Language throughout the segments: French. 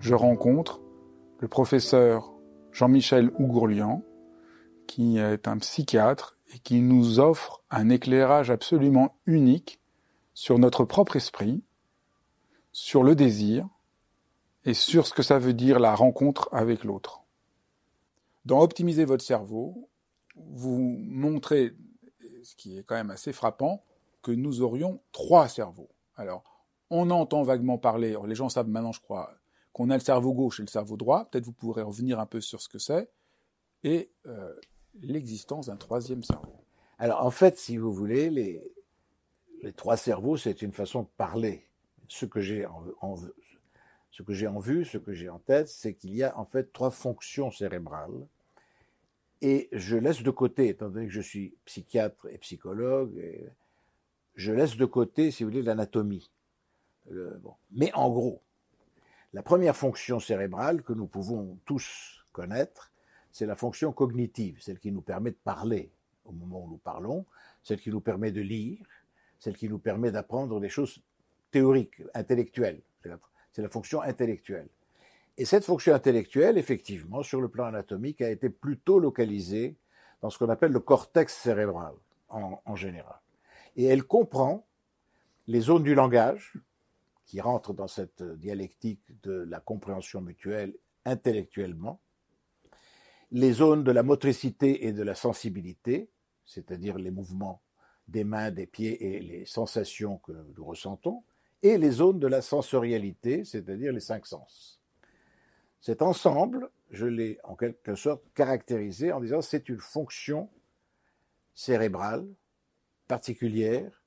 je rencontre le professeur Jean-Michel Ougourlian, qui est un psychiatre et qui nous offre un éclairage absolument unique sur notre propre esprit, sur le désir et sur ce que ça veut dire la rencontre avec l'autre. Dans Optimiser votre cerveau, vous montrez, ce qui est quand même assez frappant, que nous aurions trois cerveaux. Alors, on entend vaguement parler, les gens savent maintenant, je crois, qu'on a le cerveau gauche et le cerveau droit. Peut-être vous pourrez revenir un peu sur ce que c'est. Et euh, l'existence d'un troisième cerveau. Alors, en fait, si vous voulez, les, trois cerveaux, c'est une façon de parler. Ce que j'ai en, vue, ce que j'ai en tête, c'est qu'il y a en fait trois fonctions cérébrales. Et je laisse de côté, étant donné que je suis psychiatre et psychologue, je laisse de côté, si vous voulez, l'anatomie. Bon. Mais en gros, la première fonction cérébrale que nous pouvons tous connaître, c'est la fonction cognitive, celle qui nous permet de parler au moment où nous parlons, celle qui nous permet de lire, celle qui nous permet d'apprendre des choses théoriques, intellectuelles. C'est la fonction intellectuelle. Et cette fonction intellectuelle, effectivement, sur le plan anatomique, a été plutôt localisée dans ce qu'on appelle le cortex cérébral, en, en général. Et elle comprend les zones du langage, qui rentre dans cette dialectique de la compréhension mutuelle intellectuellement, les zones de la motricité et de la sensibilité, c'est-à-dire les mouvements des mains, des pieds et les sensations que nous ressentons, et les zones de la sensorialité, c'est-à-dire les cinq sens. Cet ensemble, je l'ai en quelque sorte caractérisé en disant c'est une fonction cérébrale particulière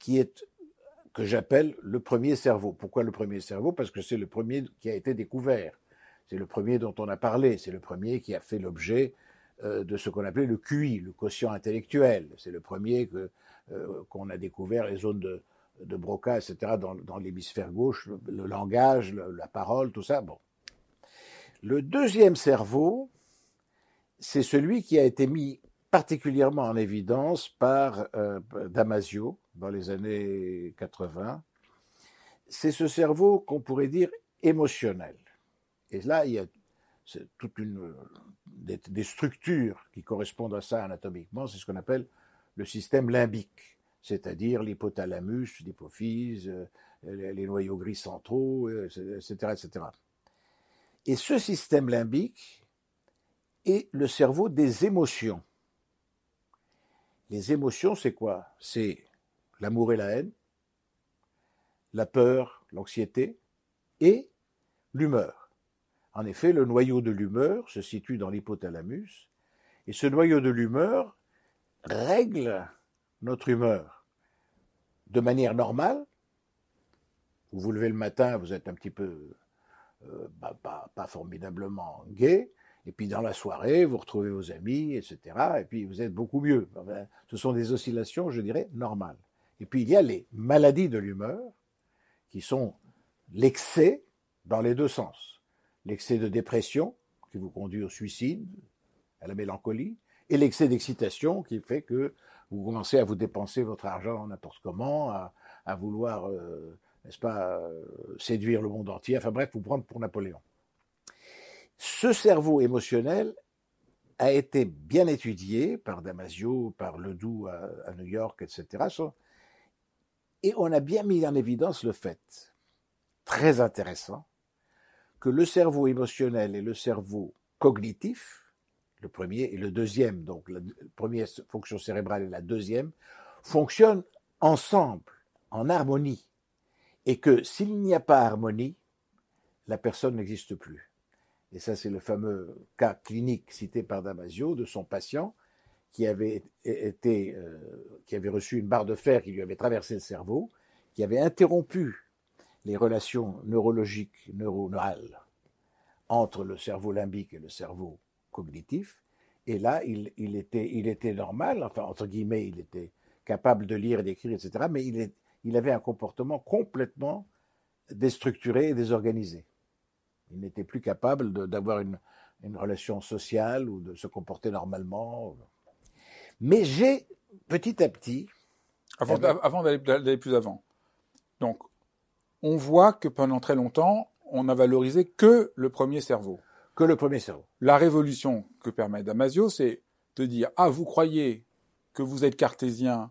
qui est que j'appelle le premier cerveau. Pourquoi le premier cerveau? Parce que c'est le premier qui a été découvert. C'est le premier dont on a parlé. C'est le premier qui a fait l'objet euh, de ce qu'on appelait le QI, le quotient intellectuel. C'est le premier que, euh, qu'on a découvert les zones de, Broca, etc., dans, l'hémisphère gauche, le, langage, la parole, tout ça. Bon. Le deuxième cerveau, c'est celui qui a été mis particulièrement en évidence par euh, Damasio, dans les années 80, c'est ce cerveau qu'on pourrait dire émotionnel. Et là, il y a toute une des, des, structures qui correspondent à ça anatomiquement, c'est ce qu'on appelle le système limbique, c'est-à-dire l'hypothalamus, l'hypophyse, euh, les noyaux gris centraux, etc., etc. Et ce système limbique est le cerveau des émotions. Les émotions, c'est quoi? C'est l'amour et la haine, la peur, l'anxiété et l'humeur. En effet, le noyau de l'humeur se situe dans l'hypothalamus et ce noyau de l'humeur règle notre humeur de manière normale. Vous vous levez le matin, vous êtes un petit peu euh, bah, pas, pas formidablement gai, et puis dans la soirée, vous retrouvez vos amis, etc. Et puis vous êtes beaucoup mieux. ce sont des oscillations, je dirais, normales. Et puis il y a les maladies de l'humeur, qui sont l'excès dans les deux sens. L'excès de dépression, qui vous conduit au suicide, à la mélancolie, et l'excès d'excitation, qui fait que vous commencez à vous dépenser votre argent n'importe comment, à, vouloir, euh, n'est-ce pas, euh, séduire le monde entier, enfin bref, vous prendre pour Napoléon. Ce cerveau émotionnel a été bien étudié par Damasio, par Ledoux à New York, etc. Et on a bien mis en évidence le fait, très intéressant, que le cerveau émotionnel et le cerveau cognitif le premier et le deuxième, donc la première fonction cérébrale et la deuxième, fonctionnent ensemble, en harmonie. Et que s'il n'y a pas harmonie, la personne n'existe plus. Et ça, c'est le fameux cas clinique cité par Damasio de son patient qui avait été, euh, qui avait reçu une barre de fer qui lui avait traversé le cerveau, qui avait interrompu les relations neurologiques, neuronales entre le cerveau limbique et le cerveau cognitif. Et là, il, était, normal, enfin, entre guillemets, il était capable de lire et d'écrire, etc. Mais il, avait un comportement complètement déstructuré et désorganisé. Il n'était plus capable d'avoir une, relation sociale ou de se comporter normalement. Mais j'ai, petit à petit... Avant, avant d'aller plus avant. Donc, on voit que pendant très longtemps, on n'a valorisé que le premier cerveau. Que le premier cerveau. La révolution que permet Damasio, c'est de dire Ah, vous croyez que vous êtes cartésien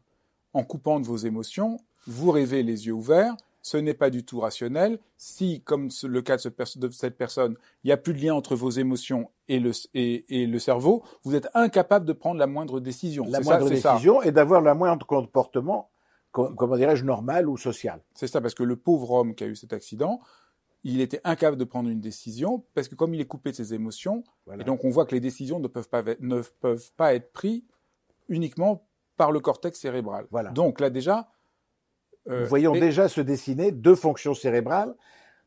en coupant de vos émotions, vous rêvez les yeux ouverts, ce n'est pas du tout rationnel. Si, comme le cas de, cette personne, il n'y a plus de lien entre vos émotions et le, et, le cerveau, vous êtes incapable de prendre la moindre décision. La moindre décision et d'avoir le moindre comportement, comment dirais-je, normal ou social. C'est ça, parce que le pauvre homme qui a eu cet accident, il était incapable de prendre une décision parce que comme il est coupé de ses émotions, et donc on voit que les décisions ne peuvent pas, ne peuvent pas être prises uniquement par le cortex cérébral. Voilà. Donc là déjà, nous voyons déjà se dessiner deux fonctions cérébrales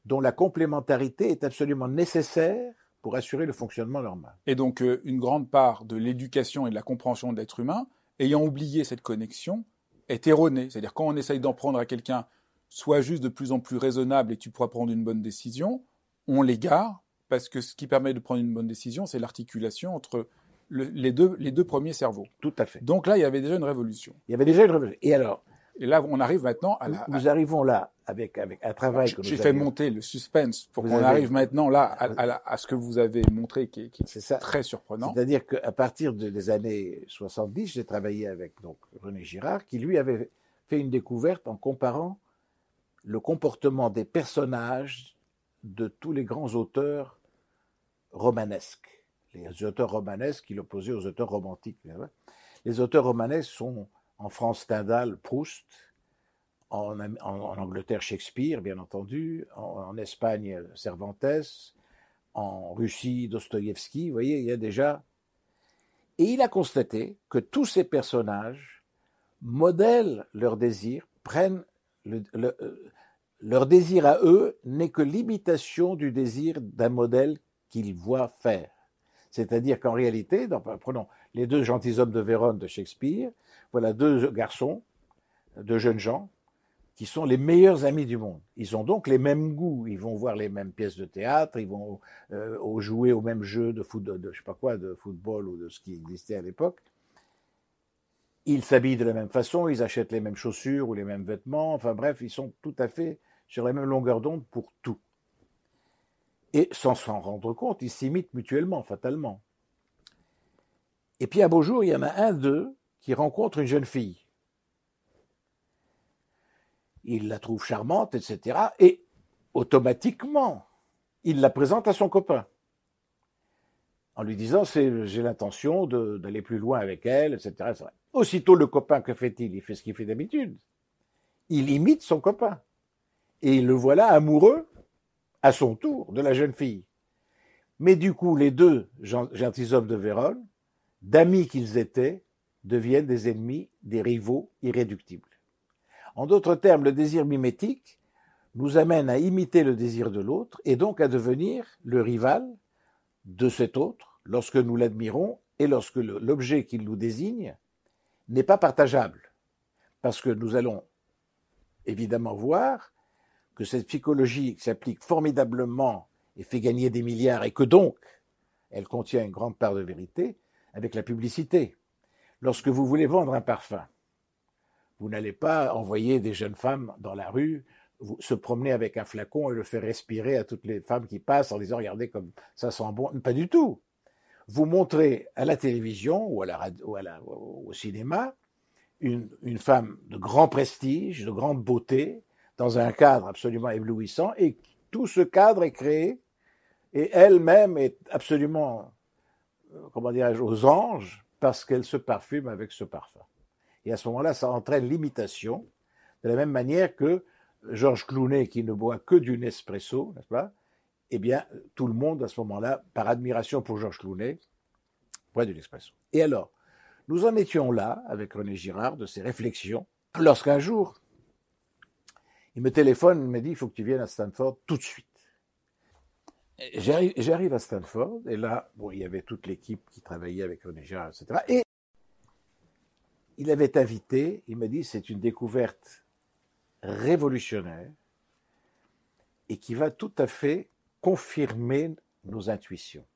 dont la complémentarité est absolument nécessaire pour assurer le fonctionnement normal. Et donc euh, une grande part de l'éducation et de la compréhension de l'être humain, ayant oublié cette connexion, est erronée. C'est-à-dire quand on essaye d'en prendre à quelqu'un soit juste de plus en plus raisonnable et tu pourras prendre une bonne décision, on l'égare, parce que ce qui permet de prendre une bonne décision, c'est l'articulation entre les, deux, les deux premiers cerveaux. Tout à fait. Donc là, il y avait déjà une révolution. Il y avait déjà une révolution. Et alors Et là, on arrive maintenant à la... Nous arrivons là avec, avec un travail que J'ai fait monter le suspense pour qu'on arrive maintenant là à, ce que vous avez montré qui est, très surprenant. C'est-à-dire qu'à partir des années 70, j'ai travaillé avec donc, René Girard, qui lui avait fait une découverte en comparant le comportement des personnages de tous les grands auteurs romanesques. Les auteurs romanesques qu'il opposait aux auteurs romantiques. Les auteurs romanesques sont en France Stendhal, Proust, en, Angleterre Shakespeare, bien entendu, en, Espagne Cervantes, en Russie Dostoïevski. Vous voyez, il y a déjà. Et il a constaté que tous ces personnages modèlent leurs désirs, prennent euh, leur désir à eux n'est que l'imitation du désir d'un modèle qu'ils voient faire. C'est-à-dire qu'en réalité, prenons les deux gentilshommes de Vérone de Shakespeare, voilà deux garçons, deux jeunes gens, qui sont les meilleurs amis du monde. Ils ont donc les mêmes goûts, ils vont voir les mêmes pièces de théâtre, ils vont euh, jouer au même jeu de, foot, de, je sais pas quoi, de football ou de ce qui existait à l'époque. Ils s'habillent de la même façon, ils achètent les mêmes chaussures ou les mêmes vêtements, enfin bref, ils sont tout à fait sur la même longueur d'onde pour tout. Et sans s'en rendre compte, ils s'imitent mutuellement, fatalement. Et puis un beau jour, il y en a un d'eux qui rencontre une jeune fille. Il la trouve charmante, etc. Et automatiquement, il la présente à son copain en lui disant j'ai l'intention d'aller plus loin avec elle, etc., Aussitôt le copain, que fait-il? Il fait ce qu'il fait d'habitude. Il imite son copain. Et le voilà amoureux, à son tour, de la jeune fille. Mais du coup, les deux gentilshommes de Vérone, d'amis qu'ils étaient, deviennent des ennemis, des rivaux irréductibles. En d'autres termes, le désir mimétique nous amène à imiter le désir de l'autre et donc à devenir le rival de cet autre lorsque nous l'admirons et lorsque l'objet qu'il nous désigne n'est pas partageable. Parce que nous allons évidemment voir que cette psychologie s'applique formidablement et fait gagner des milliards et que donc elle contient une grande part de vérité avec la publicité. Lorsque vous voulez vendre un parfum, vous n'allez pas envoyer des jeunes femmes dans la rue se promener avec un flacon et le faire respirer à toutes les femmes qui passent en disant regardez comme ça sent bon. Pas du tout. Vous montrez à la télévision ou, au cinéma une, femme de grand prestige, de grande beauté, dans un cadre absolument éblouissant, et tout ce cadre est créé, et elle-même est absolument comment dirais-je, aux anges parce qu'elle se parfume avec ce parfum. Et à ce moment-là, ça entraîne l'imitation, de la même manière que Georges Clounet, qui ne boit que du Nespresso, n'est-ce pas? Eh bien, tout le monde, à ce moment-là, par admiration pour Georges Clounet, boit du Nespresso. Et alors, nous en étions là, avec René Girard, de ces réflexions, lorsqu'un jour, il me téléphone, il me dit, il faut que tu viennes à Stanford tout de suite. J'arrive à Stanford, et là, il y avait toute l'équipe qui travaillait avec René Girard, etc. Et il avait invité, il m'a dit, c'est une découverte révolutionnaire et qui va tout à fait confirmer nos intuitions.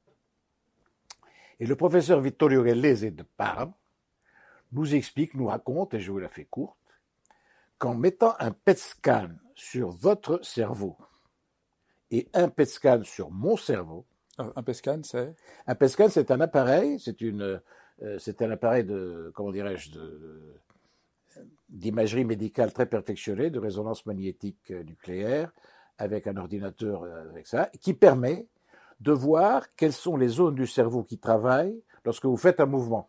Et le professeur Vittorio Gallese de Parme nous explique, nous raconte, et je vous la fais courte, qu'en mettant un PET scan sur votre cerveau et un PET scan sur mon cerveau. Euh, un PET scan, c'est? Un PET scan, c'est un appareil, c'est une, euh, c'est un appareil de, comment dirais-je, d'imagerie médicale très perfectionnée, de résonance magnétique euh, nucléaire, avec un ordinateur avec ça, qui permet de voir quelles sont les zones du cerveau qui travaillent lorsque vous faites un mouvement.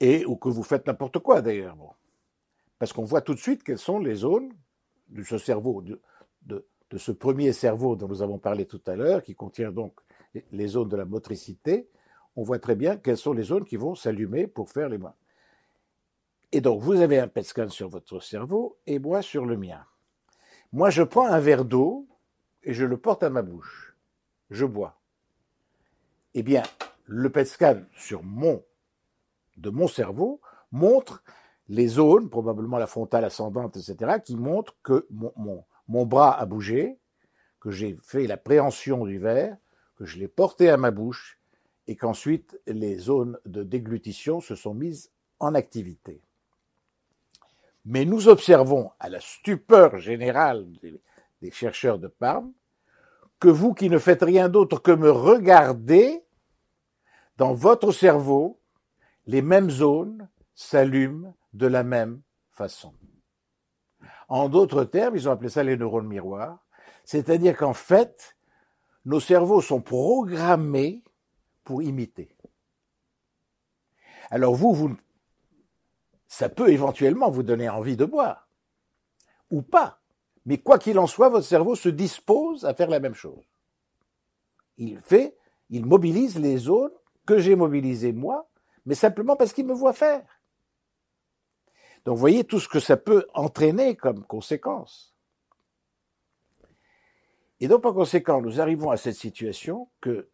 Et ou que vous faites n'importe quoi d'ailleurs. Bon. Parce qu'on voit tout de suite quelles sont les zones de ce cerveau, de, ce premier cerveau dont nous avons parlé tout à l'heure, qui contient donc les zones de la motricité, on voit très bien quelles sont les zones qui vont s'allumer pour faire les mains. Et donc, vous avez un PET scan sur votre cerveau et moi sur le mien. Moi, je prends un verre d'eau et je le porte à ma bouche. Je bois. Eh bien, le PET scan sur mon, de mon cerveau montre les zones, probablement la frontale ascendante, etc., qui montrent que mon, bras a bougé, que j'ai fait la préhension du verre, que je l'ai porté à ma bouche et qu'ensuite les zones de déglutition se sont mises en activité. Mais nous observons, à la stupeur générale des, chercheurs de Parme, que vous qui ne faites rien d'autre que me regarder, dans votre cerveau, les mêmes zones s'allument de la même façon. En d'autres termes, ils ont appelé ça les neurones miroirs, c'est-à-dire qu'en fait, nos cerveaux sont programmés pour imiter. Alors vous, vous, ça peut éventuellement vous donner envie de boire, ou pas. Mais quoi qu'il en soit, votre cerveau se dispose à faire la même chose. Il fait, il mobilise les zones que j'ai mobilisées moi, mais simplement parce qu'il me voit faire. Donc vous voyez tout ce que ça peut entraîner comme conséquence. Et donc, par conséquent, nous arrivons à cette situation que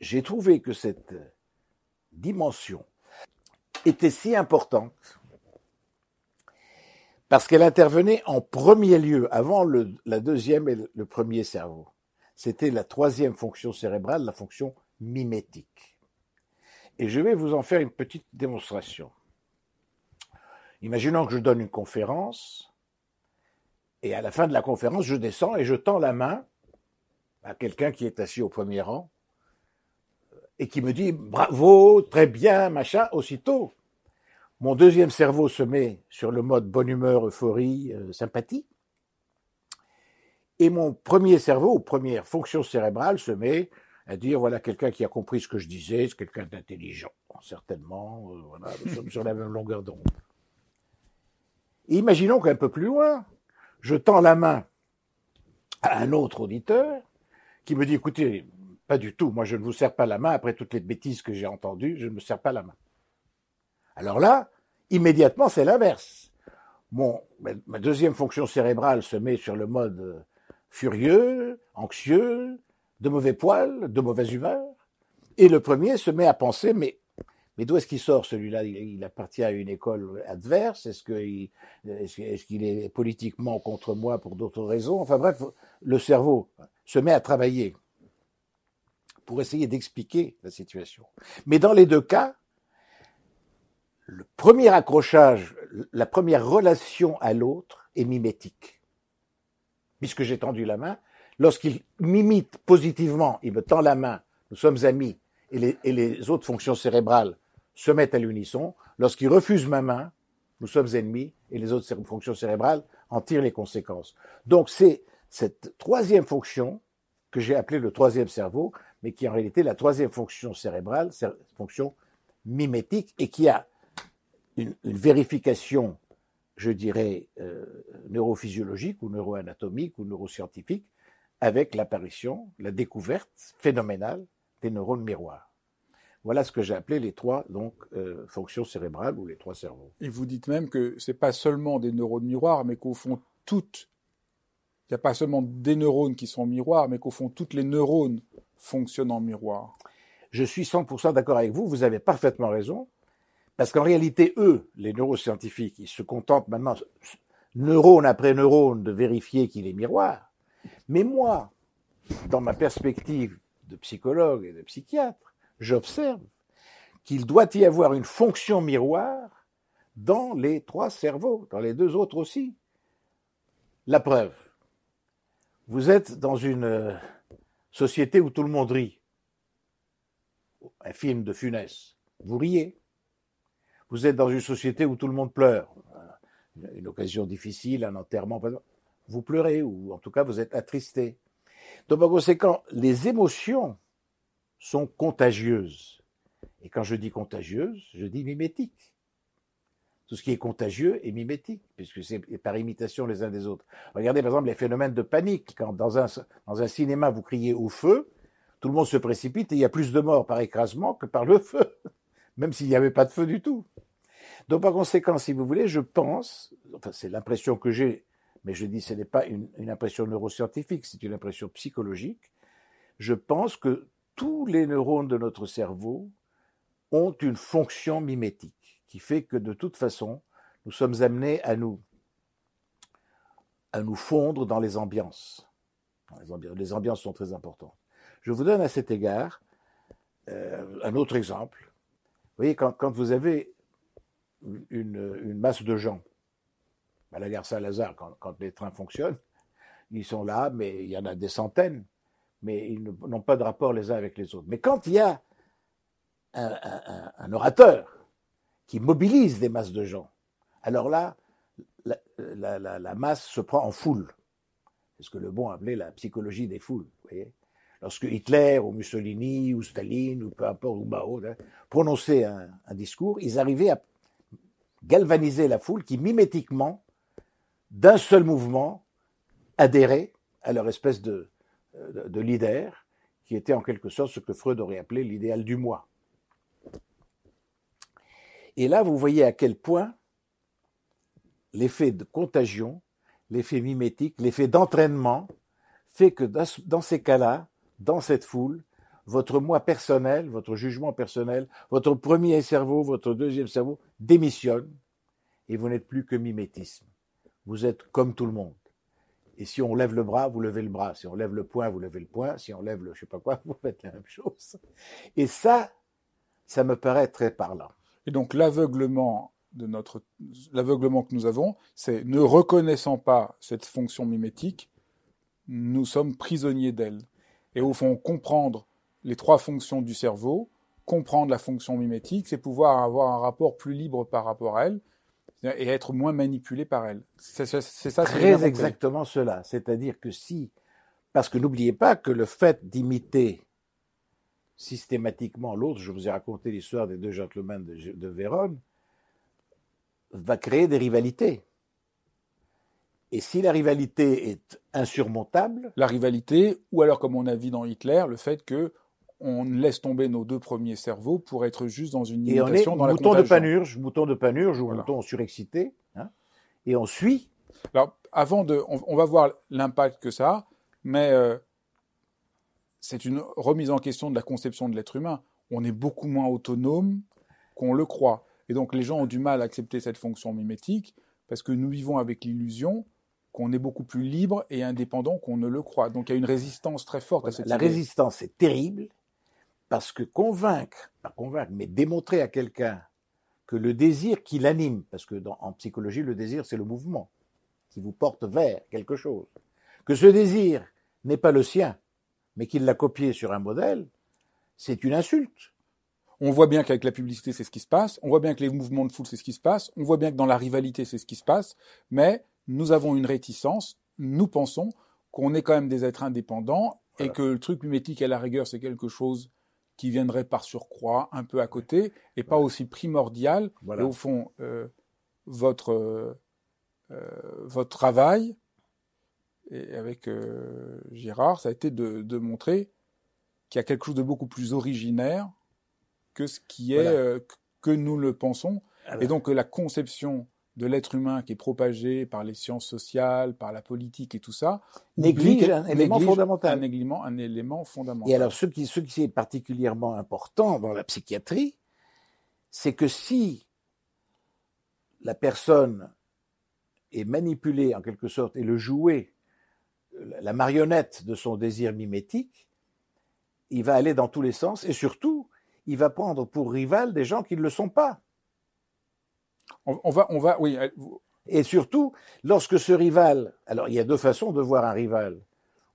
j'ai trouvé que cette dimension était si importante parce qu'elle intervenait en premier lieu, avant le, la deuxième et le premier cerveau. C'était la troisième fonction cérébrale, la fonction mimétique. Et je vais vous en faire une petite démonstration. Imaginons que je donne une conférence et à la fin de la conférence, je descends et je tends la main à quelqu'un qui est assis au premier rang et qui me dit bravo, très bien, machin, aussitôt. Mon deuxième cerveau se met sur le mode bonne humeur, euphorie, euh, sympathie. Et mon premier cerveau, première fonction cérébrale, se met à dire voilà quelqu'un qui a compris ce que je disais, c'est quelqu'un d'intelligent, certainement, euh, voilà, nous sommes sur la même longueur d'onde. Imaginons qu'un peu plus loin, je tends la main à un autre auditeur qui me dit, écoutez, pas du tout, moi je ne vous serre pas la main, après toutes les bêtises que j'ai entendues, je ne me serre pas la main. Alors là, immédiatement, c'est l'inverse. Mon, ma deuxième fonction cérébrale se met sur le mode furieux, anxieux, de mauvais poil, de mauvaise humeur, et le premier se met à penser, mais mais d'où est-ce qu'il sort celui-là? Il, appartient à une école adverse? Est-ce qu'il est, politiquement contre moi pour d'autres raisons? Enfin bref, le cerveau se met à travailler pour essayer d'expliquer la situation. Mais dans les deux cas, le premier accrochage, la première relation à l'autre est mimétique. Puisque j'ai tendu la main, lorsqu'il m'imite positivement, il me tend la main, nous sommes amis, et les autres fonctions cérébrales se mettent à l'unisson. Lorsqu'ils refusent ma main, nous sommes ennemis et les autres fonctions cérébrales en tirent les conséquences. Donc c'est cette troisième fonction que j'ai appelée le troisième cerveau, mais qui est en réalité la troisième fonction cérébrale, fonction mimétique, et qui a une, vérification, je dirais, euh, neurophysiologique ou neuroanatomique ou neuroscientifique, avec l'apparition, la découverte phénoménale des neurones miroirs. Voilà ce que j'ai appelé les trois donc euh, fonctions cérébrales ou les trois cerveaux. Et vous dites même que ce n'est pas seulement des neurones miroirs, mais qu'au fond toutes, il n'y a pas seulement des neurones qui sont miroirs, mais qu'au fond toutes les neurones fonctionnent en miroir. Je suis 100% d'accord avec vous, vous avez parfaitement raison, parce qu'en réalité, eux, les neuroscientifiques, ils se contentent maintenant, neurone après neurone, de vérifier qu'il est miroir. Mais moi, dans ma perspective de psychologue et de psychiatre, j'observe qu'il doit y avoir une fonction miroir dans les trois cerveaux, dans les deux autres aussi. La preuve, vous êtes dans une euh, société où tout le monde rit. Un film de Funès, vous riez. Vous êtes dans une société où tout le monde pleure. Une occasion difficile, un enterrement, vous pleurez, ou en tout cas vous êtes attristé. Donc par conséquent, les émotions sont contagieuses. Et quand je dis contagieuse, je dis mimétique. Tout ce qui est contagieux est mimétique, puisque c'est par imitation les uns des autres. Regardez par exemple les phénomènes de panique. Quand dans un, dans un cinéma vous criez au feu, tout le monde se précipite et il y a plus de morts par écrasement que par le feu, même s'il n'y avait pas de feu du tout. Donc par conséquent, si vous voulez, je pense, enfin c'est l'impression que j'ai, mais je dis ce n'est pas une, une impression neuroscientifique, c'est une impression psychologique, je pense que tous les neurones de notre cerveau ont une fonction mimétique qui fait que de toute façon, nous sommes amenés à nous, à nous fondre dans les ambiances. Les ambiances, sont très importantes. Je vous donne à cet égard euh, un autre exemple. Vous voyez, quand, vous avez une, masse de gens, à la gare Saint-Lazare, quand, quand les trains fonctionnent, ils sont là, mais il y en a des centaines mais ils n'ont pas de rapport les uns avec les autres. Mais quand il y a un, orateur qui mobilise des masses de gens, alors là, la, masse se prend en foule. C'est ce que le bon appelait la psychologie des foules. Lorsque Hitler ou Mussolini ou Staline ou peu importe, ou Mao hein, prononçaient un, un discours, ils arrivaient à galvaniser la foule qui mimétiquement, d'un seul mouvement, adhérait à leur espèce de, de leader, qui était en quelque sorte ce que Freud aurait appelé l'idéal du moi. Et là, vous voyez à quel point l'effet de contagion, l'effet mimétique, l'effet d'entraînement fait que dans ces cas-là, dans cette foule, votre moi personnel, votre jugement personnel, votre premier cerveau, votre deuxième cerveau démissionne et vous n'êtes plus que mimétisme. Vous êtes comme tout le monde. Et si on lève le bras, vous levez le bras. Si on lève le poing, vous levez le poing. Si on lève le je sais pas quoi, vous faites la même chose. Et ça, ça me paraît très parlant. Et donc l'aveuglement de notre l'aveuglement que nous avons, c'est ne reconnaissant pas cette fonction mimétique, nous sommes prisonniers d'elle. Et au fond, comprendre les trois fonctions du cerveau, comprendre la fonction mimétique, c'est pouvoir avoir un rapport plus libre par rapport à elle, et être moins manipulé par elle. C'est ça. Très exactement cela. C'est-à-dire que si, parce que n'oubliez pas que le fait d'imiter systématiquement l'autre, je vous ai raconté l'histoire des deux gentlemen de, de Vérone, va créer des rivalités. Et si la rivalité est insurmontable, la rivalité, ou alors comme on a vu dans Hitler, le fait que on laisse tomber nos deux premiers cerveaux pour être juste dans une imitation dans mouton de panurge, mouton de panurge ou mouton surexcité, hein, et on suit. Alors, avant de, on, va voir l'impact que ça a, mais euh, c'est une remise en question de la conception de l'être humain. On est beaucoup moins autonome qu'on le croit, et donc les gens ont du mal à accepter cette fonction mimétique parce que nous vivons avec l'illusion qu'on est beaucoup plus libre et indépendant qu'on ne le croit. Donc il y a une résistance très forte à cette La résistance est terrible parce que convaincre, pas convaincre, mais démontrer à quelqu'un que le désir qui l'anime, parce que dans, en psychologie, le désir, c'est le mouvement qui vous porte vers quelque chose, que ce désir n'est pas le sien, mais qu'il l'a copié sur un modèle, c'est une insulte. On voit bien qu'avec la publicité, c'est ce qui se passe. On voit bien que les mouvements de foule, c'est ce qui se passe. On voit bien que dans la rivalité, c'est ce qui se passe. Mais nous avons une réticence. Nous pensons qu'on est quand même des êtres indépendants Et que le truc mimétique, à la rigueur, c'est quelque chose qui viendrait par surcroît, un peu à côté, et pas aussi primordial. Et au fond, euh, votre, euh, votre travail, et avec Gérard, ça a été de, de montrer qu'il y a quelque chose de beaucoup plus originaire que ce qui est que nous le pensons. Et donc la conception de l'être humain qui est propagé par les sciences sociales, par la politique et tout ça, néglige un élément fondamental. Un élément, un élément fondamental. Et alors, ce qui, ce qui est particulièrement important dans la psychiatrie, c'est que si la personne est manipulée en quelque sorte et le jouet, la marionnette de son désir mimétique, il va aller dans tous les sens et surtout, il va prendre pour rival des gens qui ne le sont pas. On, va, on va, oui. Et surtout, lorsque ce rival, alors il y a deux façons de voir un rival.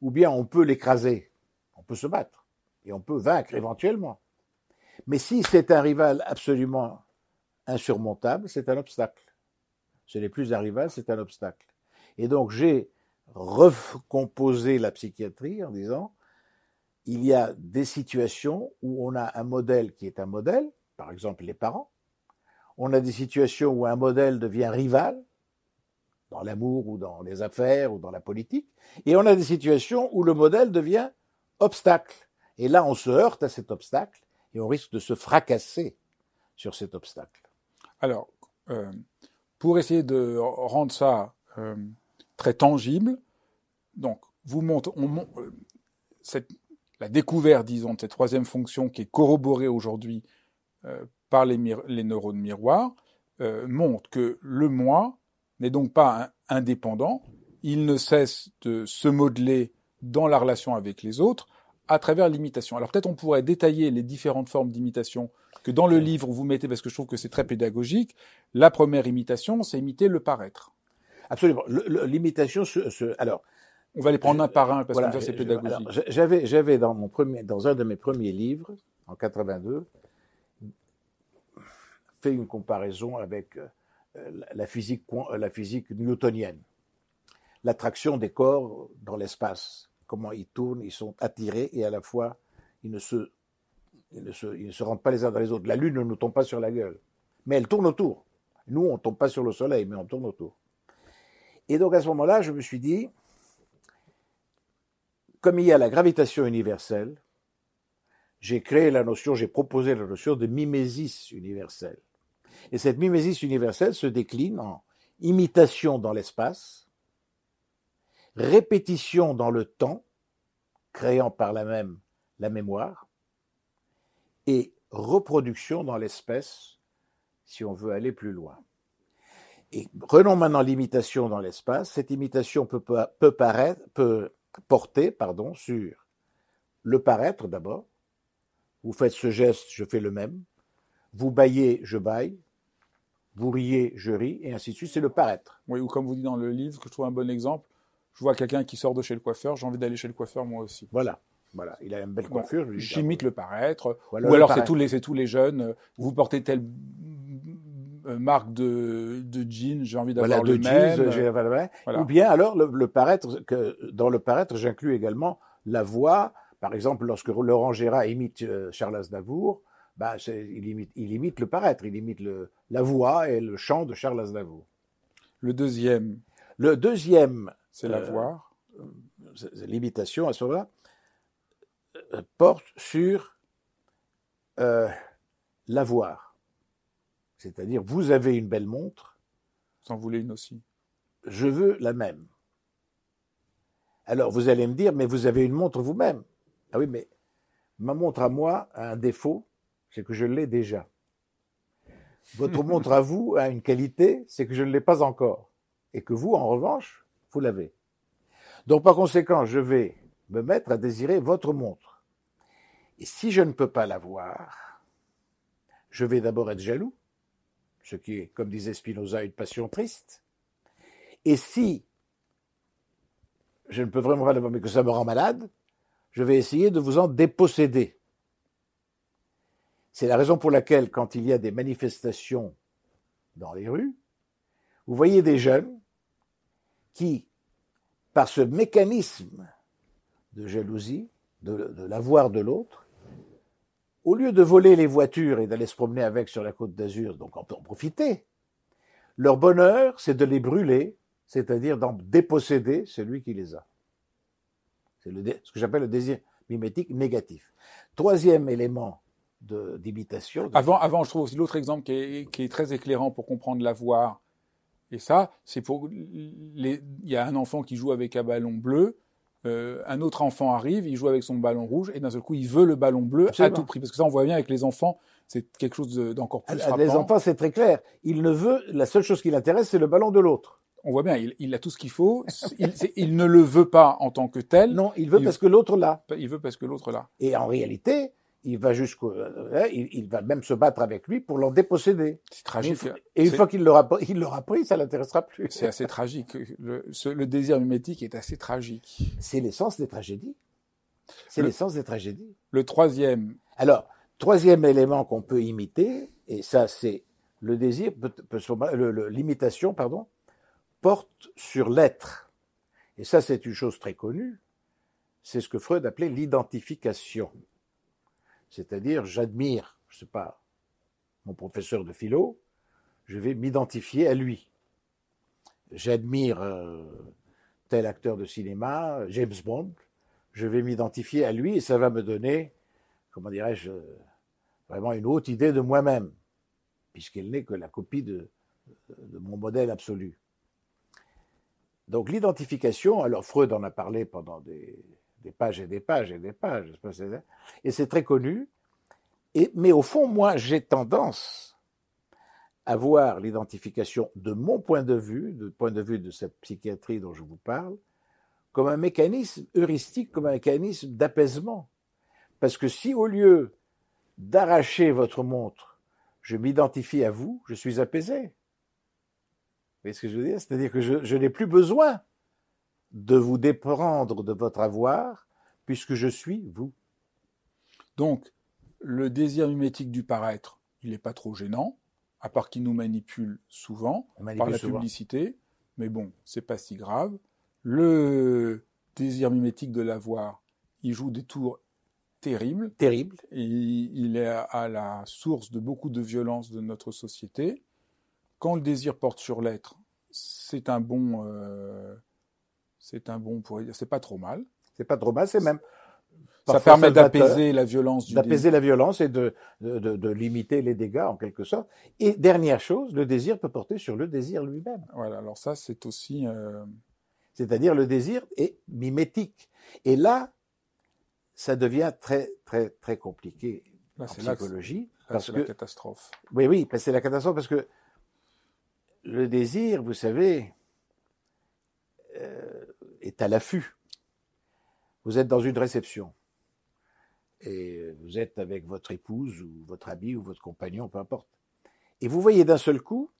Ou bien on peut l'écraser, on peut se battre, et on peut vaincre éventuellement. Mais si c'est un rival absolument insurmontable, c'est un obstacle. Ce n'est plus un rival, c'est un obstacle. Et donc j'ai recomposé la psychiatrie en disant, il y a des situations où on a un modèle qui est un modèle, par exemple les parents, on a des situations où un modèle devient rival, dans l'amour ou dans les affaires ou dans la politique, et on a des situations où le modèle devient obstacle. Et là, on se heurte à cet obstacle et on risque de se fracasser sur cet obstacle. Alors, euh, pour essayer de rendre ça euh, très tangible, donc vous montrez, on, euh, cette, la découverte, disons, de cette troisième fonction qui est corroborée aujourd'hui par les, neurones miroirs euh, montre que le moi n'est donc pas indépendant, il ne cesse de se modeler dans la relation avec les autres à travers l'imitation. Alors peut-être on pourrait détailler les différentes formes d'imitation que dans le livre vous mettez parce que je trouve que c'est très pédagogique. La première imitation, c'est imiter le paraître. Absolument. L'imitation, alors on va les prendre un par un parce que ça c'est pédagogique. J'avais, j'avais dans mon premier, dans un de mes premiers livres en 82, une comparaison avec euh, la physique, euh, la physique newtonienne. L'attraction des corps dans l'espace, comment ils tournent, ils sont attirés et à la fois ils ne se, ils ne se, ils ne se rendent pas les uns dans les autres. La Lune ne nous tombe pas sur la gueule, mais elle tourne autour. Nous, on ne tombe pas sur le Soleil, mais on tourne autour. Et donc à ce moment-là, je me suis dit, comme il y a la gravitation universelle, j'ai créé la notion, j'ai proposé la notion de mimésis universelle. Et cette mimésis universelle se décline en imitation dans l'espace, répétition dans le temps, créant par la même la mémoire, et reproduction dans l'espèce, si on veut aller plus loin. Et prenons maintenant l'imitation dans l'espace. Cette imitation peut, porter sur le paraître d'abord. Vous faites ce geste, je fais le même. Vous baillez, je baille vous riez, je ris, et ainsi de suite. C'est le paraître. Oui, ou comme vous dites dans le livre, que je trouve un bon exemple, je vois quelqu'un qui sort de chez le coiffeur, j'ai envie d'aller chez le coiffeur moi aussi. Voilà. Voilà, il a une belle coiffure. J'imite le paraître. ou alors c'est tous les tous les jeunes. Euh, vous portez telle marque de, de jeans, j'ai envie d'avoir le même. Jeans, Ou bien alors le, paraître que dans le paraître j'inclus également la voix. Par exemple, lorsque Laurent Gérard imite euh, Charles Aznavour, bah, il, imite, il imite le paraître, il imite le, la voix et le chant de Charles Aznavour. Le deuxième. Le deuxième. C'est la euh, voix. L'imitation à ce moment-là euh, porte sur euh, l'avoir. C'est-à-dire, vous avez une belle montre. Vous en voulez une aussi. Je veux la même. Alors vous allez me dire, mais vous avez une montre vous-même. Ah oui, mais ma montre à moi a un défaut, c'est que je l'ai déjà. Votre montre à vous a une qualité, c'est que je ne l'ai pas encore. Et que vous, en revanche, vous l'avez. Donc par conséquent, je vais me mettre à désirer votre montre. Et si je ne peux pas l'avoir, je vais d'abord être jaloux, ce qui est, comme disait Spinoza, une passion triste. Et si je ne peux vraiment pas l'avoir, mais que ça me rend malade, je vais essayer de vous en déposséder. C'est la raison pour laquelle, quand il y a des manifestations dans les rues, vous voyez des jeunes qui, par ce mécanisme de jalousie, de, l'avoir de l'autre, au lieu de voler les voitures et d'aller se promener avec sur la côte d'Azur, donc on peut en profiter, leur bonheur, c'est de les brûler, c'est-à-dire d'en déposséder celui qui les a. C'est ce que j'appelle le désir mimétique négatif. Troisième élément d'imitation. Avant, avant, je trouve aussi l'autre exemple qui est, qui est, très éclairant pour comprendre l'avoir. Et ça, c'est pour il y a un enfant qui joue avec un ballon bleu, euh, un autre enfant arrive, il joue avec son ballon rouge, et d'un seul coup, il veut le ballon bleu à tout prix. Parce que ça, on voit bien avec les enfants, c'est quelque chose d'encore plus frappant. Les enfants, c'est très clair. Il ne veut, la seule chose qui l'intéresse, c'est le ballon de l'autre. On voit bien, il, il, a tout ce qu'il faut. il, il, ne le veut pas en tant que tel. Non, il veut parce que l'autre l'a. Il veut parce que l'autre l'a. Et en réalité, il va jusqu'au, hein, il, va même se battre avec lui pour l'en déposséder. C'est tragique. Et une fois qu'il l'aura, il l'aura pris, ça l'intéressera plus. C'est assez tragique. Le, le, désir mimétique est assez tragique. C'est l'essence des tragédies. C'est l'essence des tragédies. Le troisième. Alors, troisième élément qu'on peut imiter, et ça, c'est le désir, l'imitation, pardon, porte sur l'être. Et ça, c'est une chose très connue. C'est ce que Freud appelait l'identification. C'est-à-dire, j'admire, je sais pas, mon professeur de philo, je vais m'identifier à lui. J'admire euh, tel acteur de cinéma, James Bond, je vais m'identifier à lui et ça va me donner, comment dirais-je, vraiment une haute idée de moi-même, puisqu'elle n'est que la copie de mon modèle absolu. Donc l'identification, alors Freud en a parlé pendant des, pages et des pages et des pages, et c'est très connu. Et, mais au fond, moi, j'ai tendance à voir l'identification de mon point de vue, du point de vue de cette psychiatrie dont je vous parle, comme un mécanisme heuristique, comme un mécanisme d'apaisement. Parce que si au lieu d'arracher votre montre, je m'identifie à vous, je suis apaisé voyez ce que je veux dire? C'est-à-dire que je, n'ai plus besoin de vous déprendre de votre avoir, puisque je suis vous. Donc, le désir mimétique du paraître, il n'est pas trop gênant, à part qu'il nous manipule souvent par la publicité, mais bon, c'est pas si grave. Le désir mimétique de l'avoir, il joue des tours terribles. Terribles. Et il est à la source de beaucoup de violences de notre société quand le désir porte sur l'être, c'est un bon, euh, c'est un bon c'est pas trop mal. C'est pas trop mal, c'est même. Ça permet d'apaiser la violence du D'apaiser la violence et de, de, de, limiter les dégâts en quelque sorte. Et dernière chose, le désir peut porter sur le désir lui-même. Voilà, alors ça c'est aussi. Euh... C'est-à-dire le désir est mimétique. Et là, ça devient très très très compliqué en psychologie. parce que la catastrophe. Oui, oui, c'est la catastrophe parce que le désir, vous savez, euh, est à l'affût. Vous êtes dans une réception et vous êtes avec votre épouse ou votre ami ou votre compagnon, peu importe. Et vous voyez d'un seul coup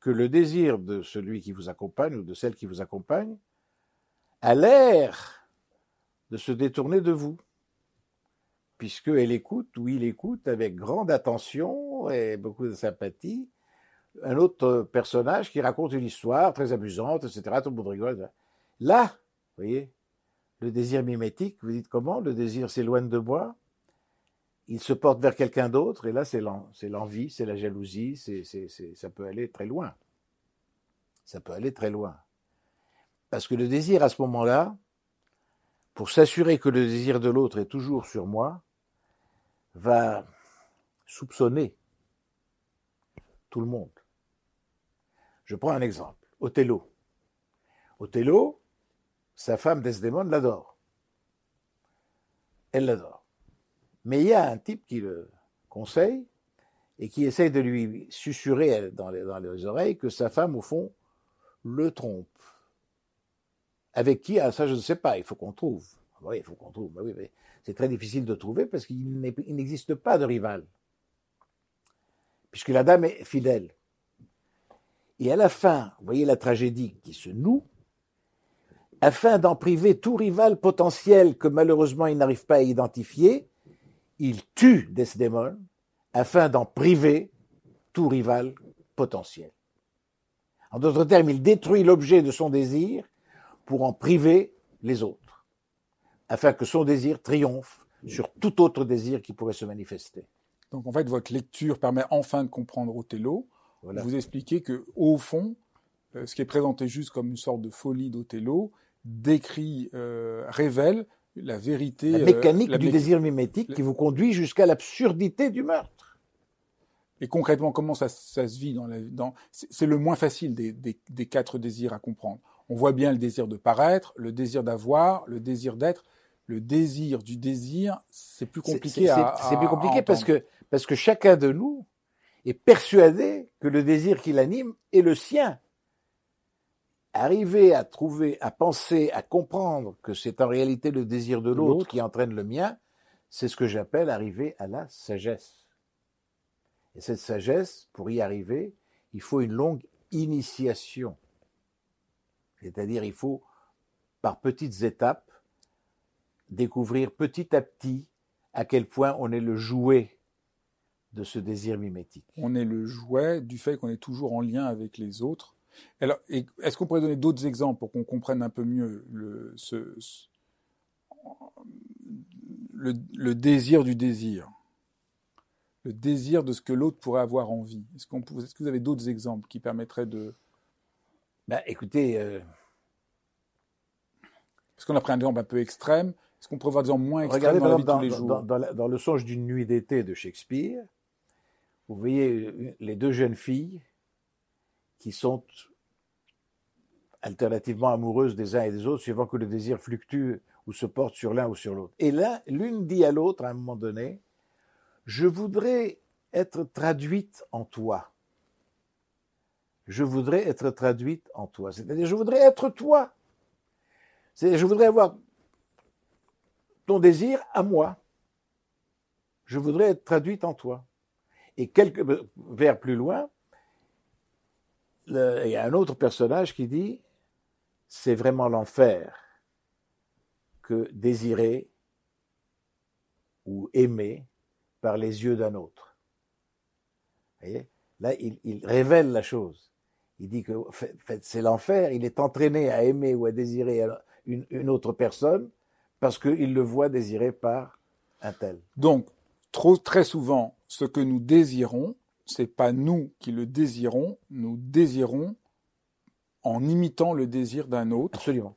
que le désir de celui qui vous accompagne ou de celle qui vous accompagne a l'air de se détourner de vous, puisqu'elle écoute ou il écoute avec grande attention et beaucoup de sympathie un autre personnage qui raconte une histoire très amusante, etc. Là, vous voyez, le désir mimétique, vous dites comment Le désir s'éloigne de moi, il se porte vers quelqu'un d'autre, et là, c'est l'envie, c'est la jalousie, ça peut aller très loin. Ça peut aller très loin. Parce que le désir, à ce moment-là, pour s'assurer que le désir de l'autre est toujours sur moi, va soupçonner tout le monde. Je prends un exemple. Othello. Othello, sa femme Desdemone l'adore. Elle l'adore. Mais il y a un type qui le conseille et qui essaye de lui susurrer dans les, oreilles que sa femme, au fond, le trompe. Avec qui? Ah, ça, je ne sais pas, il faut qu'on trouve. Oui, il faut qu'on trouve. oui, mais c'est très difficile de trouver parce qu'il n'existe pas de rival. Puisque la dame est fidèle. Et à la fin, voyez la tragédie qui se noue, afin d'en priver tout rival potentiel que malheureusement il n'arrive pas à identifier, il tue Desdemone afin d'en priver tout rival potentiel. En d'autres termes, il détruit l'objet de son désir pour en priver les autres, afin que son désir triomphe sur tout autre désir qui pourrait se manifester. Donc en fait, votre lecture permet enfin de comprendre Othello. Vous expliquez que au fond, euh, ce qui est présenté juste comme une sorte de folie d'Othello décrit, euh, révèle la vérité. La mécanique du désir mimétique qui vous conduit jusqu'à l'absurdité du meurtre. Et concrètement, comment ça, se vit dans la, dans, c'est le moins facile des, des, quatre désirs à comprendre. On voit bien le désir de paraître, le désir d'avoir, le désir d'être. Le désir du désir, c'est plus compliqué à. C'est plus compliqué parce que, parce que chacun de nous est persuadé que le désir qui l'anime est le sien. Arriver à trouver, à penser, à comprendre que c'est en réalité le désir de l'autre qui entraîne le mien, c'est ce que j'appelle arriver à la sagesse. Et cette sagesse, pour y arriver, il faut une longue initiation. C'est-à-dire, il faut, par petites étapes, découvrir petit à petit à quel point on est le jouet de ce désir mimétique. On est le jouet du fait qu'on est toujours en lien avec les autres. Alors, est-ce qu'on pourrait donner d'autres exemples pour qu'on comprenne un peu mieux le, ce, le, désir du désir? Le désir de ce que l'autre pourrait avoir envie Est-ce, qu'on, que vous avez d'autres exemples qui permettraient de... Ben, écoutez... Euh... Parce qu'on a pris un exemple un peu extrême? Est-ce qu'on pourrait voir des exemples moins extrêmes dans, dans, tous les jours? dans le songe d'une nuit d'été de Shakespeare, vous voyez les deux jeunes filles qui sont alternativement amoureuses des uns et des autres, suivant que le désir fluctue ou se porte sur l'un ou sur l'autre. Et l'une dit à l'autre à un moment donné, je voudrais être traduite en toi. Je voudrais être traduite en toi. C'est-à-dire, je voudrais être toi. C'est-à-dire, je voudrais avoir ton désir à moi. Je voudrais être traduite en toi. Et quelques vers plus loin, il y a un autre personnage qui dit c'est vraiment l'enfer que désirer ou aimer par les yeux d'un autre. Là, il, révèle la chose. Il dit que c'est l'enfer, il est entraîné à aimer ou à désirer une, une autre personne parce qu'il le voit désiré par un tel. Donc, trop, très souvent, ce que nous désirons, c'est pas nous qui le désirons, nous désirons en imitant le désir d'un autre. Absolument.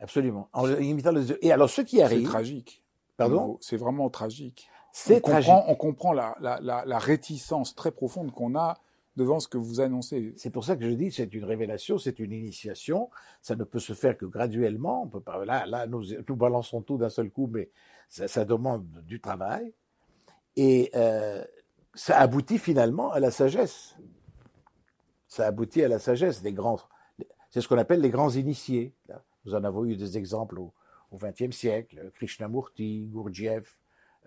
Absolument. En imitant le désir. Et alors, ce qui arrive. C'est tragique. Pardon C'est vraiment tragique. C'est tragique. on comprend la, la, la, réticence très profonde qu'on a devant ce que vous annoncez. C'est pour ça que je dis c'est une révélation, c'est une initiation. Ça ne peut se faire que graduellement. On peut pas, là, là, nous, nous balançons tout d'un seul coup, mais ça, ça demande du travail. Et euh, ça aboutit finalement à la sagesse. Ça aboutit à la sagesse des grands. C'est ce qu'on appelle les grands initiés. Nous en avons eu des exemples au XXe siècle, Krishnamurti, Gurdjieff,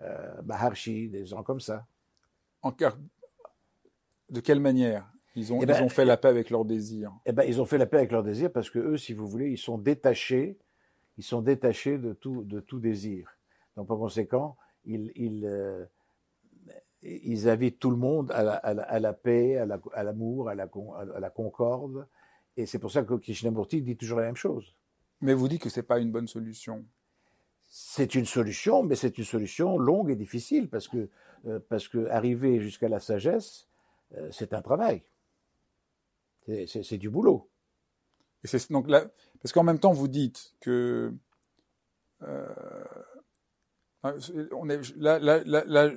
euh, Maharshi, des gens comme ça. En de quelle manière? Ils ont, eh ben, ont fait la paix avec leurs désirs eh ben, Ils ont fait la paix avec leurs désirs parce que eux, si vous voulez, ils sont détachés, ils sont détachés de tout, de tout désir. Donc, par conséquent, ils, ils, euh, ils invitent tout le monde à la, paix, à l'amour, à, la, concorde. Et c'est pour ça que Krishnamurti dit toujours la même chose. Mais vous dites que ce n'est pas une bonne solution. C'est une solution, mais c'est une solution longue et difficile parce que, euh, parce que arriver jusqu'à la sagesse, euh, c'est un travail. C'est du boulot. Et c'est donc là, parce qu'en même temps, vous dites que euh, on est là, là, là,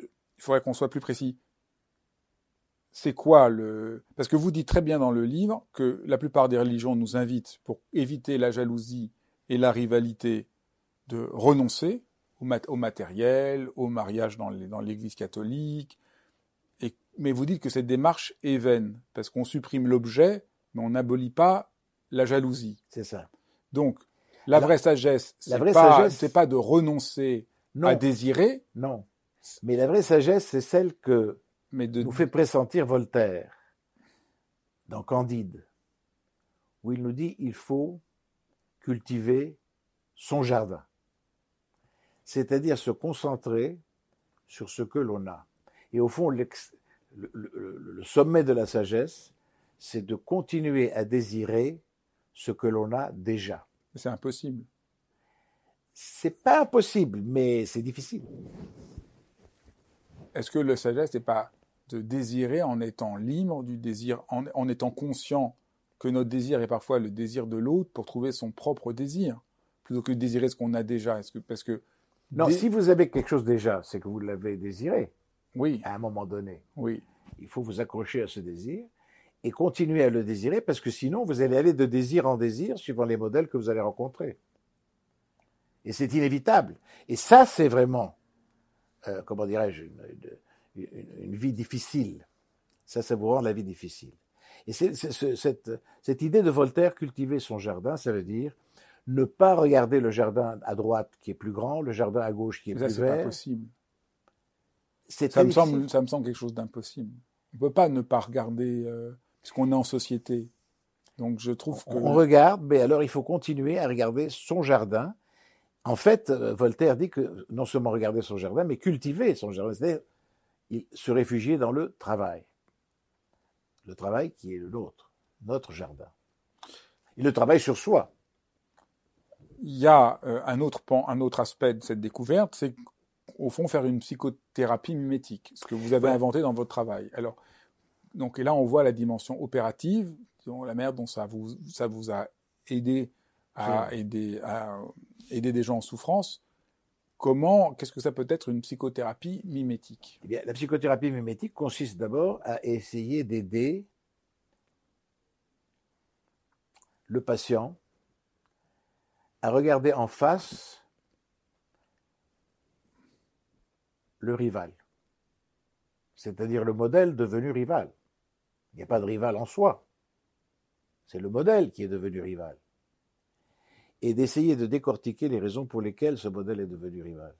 il faudrait qu'on soit plus précis. C'est quoi le... Parce que vous dites très bien dans le livre que la plupart des religions nous invitent, pour éviter la jalousie et la rivalité, de renoncer au, matériel, au mariage dans l'Église catholique. Et... Mais vous dites que cette démarche est vaine, parce qu'on supprime l'objet, mais on n'abolit pas la jalousie. C'est ça. Donc, la vraie sagesse, c'est pas, pas de renoncer à désirer. Non. Mais la vraie sagesse, c'est celle que nous fait pressentir Voltaire dans Candide, où il nous dit il faut cultiver son jardin, c'est-à-dire se concentrer sur ce que l'on a. Et au fond, le, le sommet de la sagesse, c'est de continuer à désirer ce que l'on a déjà. C'est impossible. C'est pas impossible, mais c'est difficile. Est-ce que le sagesse n'est pas de désirer en étant libre du désir, en, en, étant conscient que notre désir est parfois le désir de l'autre pour trouver son propre désir, plutôt que de désirer ce qu'on a déjà? Est-ce que parce que non, si vous avez quelque chose déjà, c'est que vous l'avez désiré. Oui. À un moment donné. Oui. Il faut vous accrocher à ce désir et continuer à le désirer parce que sinon vous allez aller de désir en désir suivant les modèles que vous allez rencontrer. Et c'est inévitable. Et ça, c'est vraiment, euh, comment dirais-je, une, une, vie difficile. Ça, ça vous rend la vie difficile. Et c'est, cette, cette idée de Voltaire, cultiver son jardin, ça veut dire ne pas regarder le jardin à droite qui est plus grand, le jardin à gauche qui est ça, plus vert. C'est pas possible. ça me semble, ça me semble quelque chose d'impossible. On peut pas ne pas regarder euh, puisqu'on est en société. Donc je trouve que on regarde, mais alors il faut continuer à regarder son jardin. En fait, euh, Voltaire dit que non seulement regarder son jardin, mais cultiver son jardin, c'est-à-dire se réfugier dans le travail. Le travail qui est le nôtre, notre jardin. Et le travail sur soi il y a euh, un autre pan, un autre aspect de cette découverte, c'est au fond faire une psychothérapie mimétique, ce que vous avez inventé dans votre travail. Alors, donc, et là, on voit la dimension opérative, la manière dont ça vous, ça vous a aidé à aider, à aider des gens en souffrance. Comment, qu'est-ce que ça peut être une psychothérapie mimétique? Eh bien, La psychothérapie mimétique consiste d'abord à essayer d'aider le patient à regarder en face le rival, c'est-à-dire le modèle devenu rival. Il n'y a pas de rival en soi, c'est le modèle qui est devenu rival. Et d'essayer de décortiquer les raisons pour lesquelles ce modèle est devenu rival.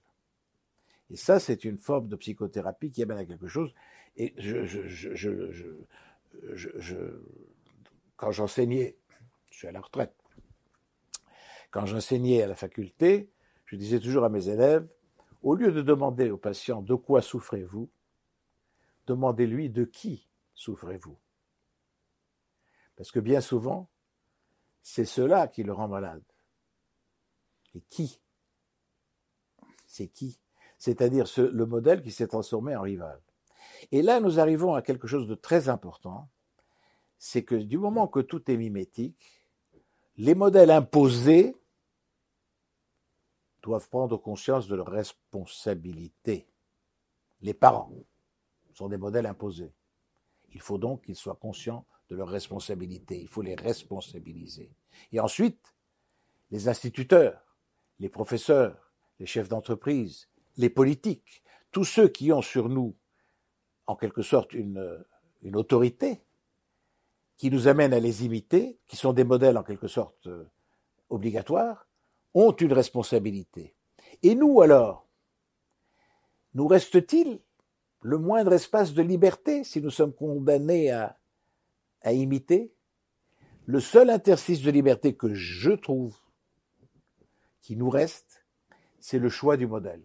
Et ça, c'est une forme de psychothérapie qui amène à quelque chose. Et je, je, je, quand j'enseignais, je suis à la retraite, quand j'enseignais à la faculté, je disais toujours à mes élèves, au lieu de demander au patient de quoi souffrez-vous, demandez-lui de qui souffrez-vous. Parce que bien souvent, c'est cela qui le rend malade. Et qui? C'est qui? C'est-à-dire le modèle qui s'est transformé en rival. Et là, nous arrivons à quelque chose de très important, c'est que du moment que tout est mimétique, les modèles imposés doivent prendre conscience de leur responsabilité. Les parents sont des modèles imposés. Il faut donc qu'ils soient conscients de leur responsabilité. Il faut les responsabiliser. Et ensuite, les instituteurs, les professeurs, les chefs d'entreprise, les politiques, tous ceux qui ont sur nous, en quelque sorte, une, autorité, qui nous amène à les imiter, qui sont des modèles en quelque sorte euh, obligatoires, ont une responsabilité. Et nous alors Nous reste-t-il le moindre espace de liberté si nous sommes condamnés à imiter? Le seul interstice de liberté que je trouve qui nous reste, c'est le choix du modèle.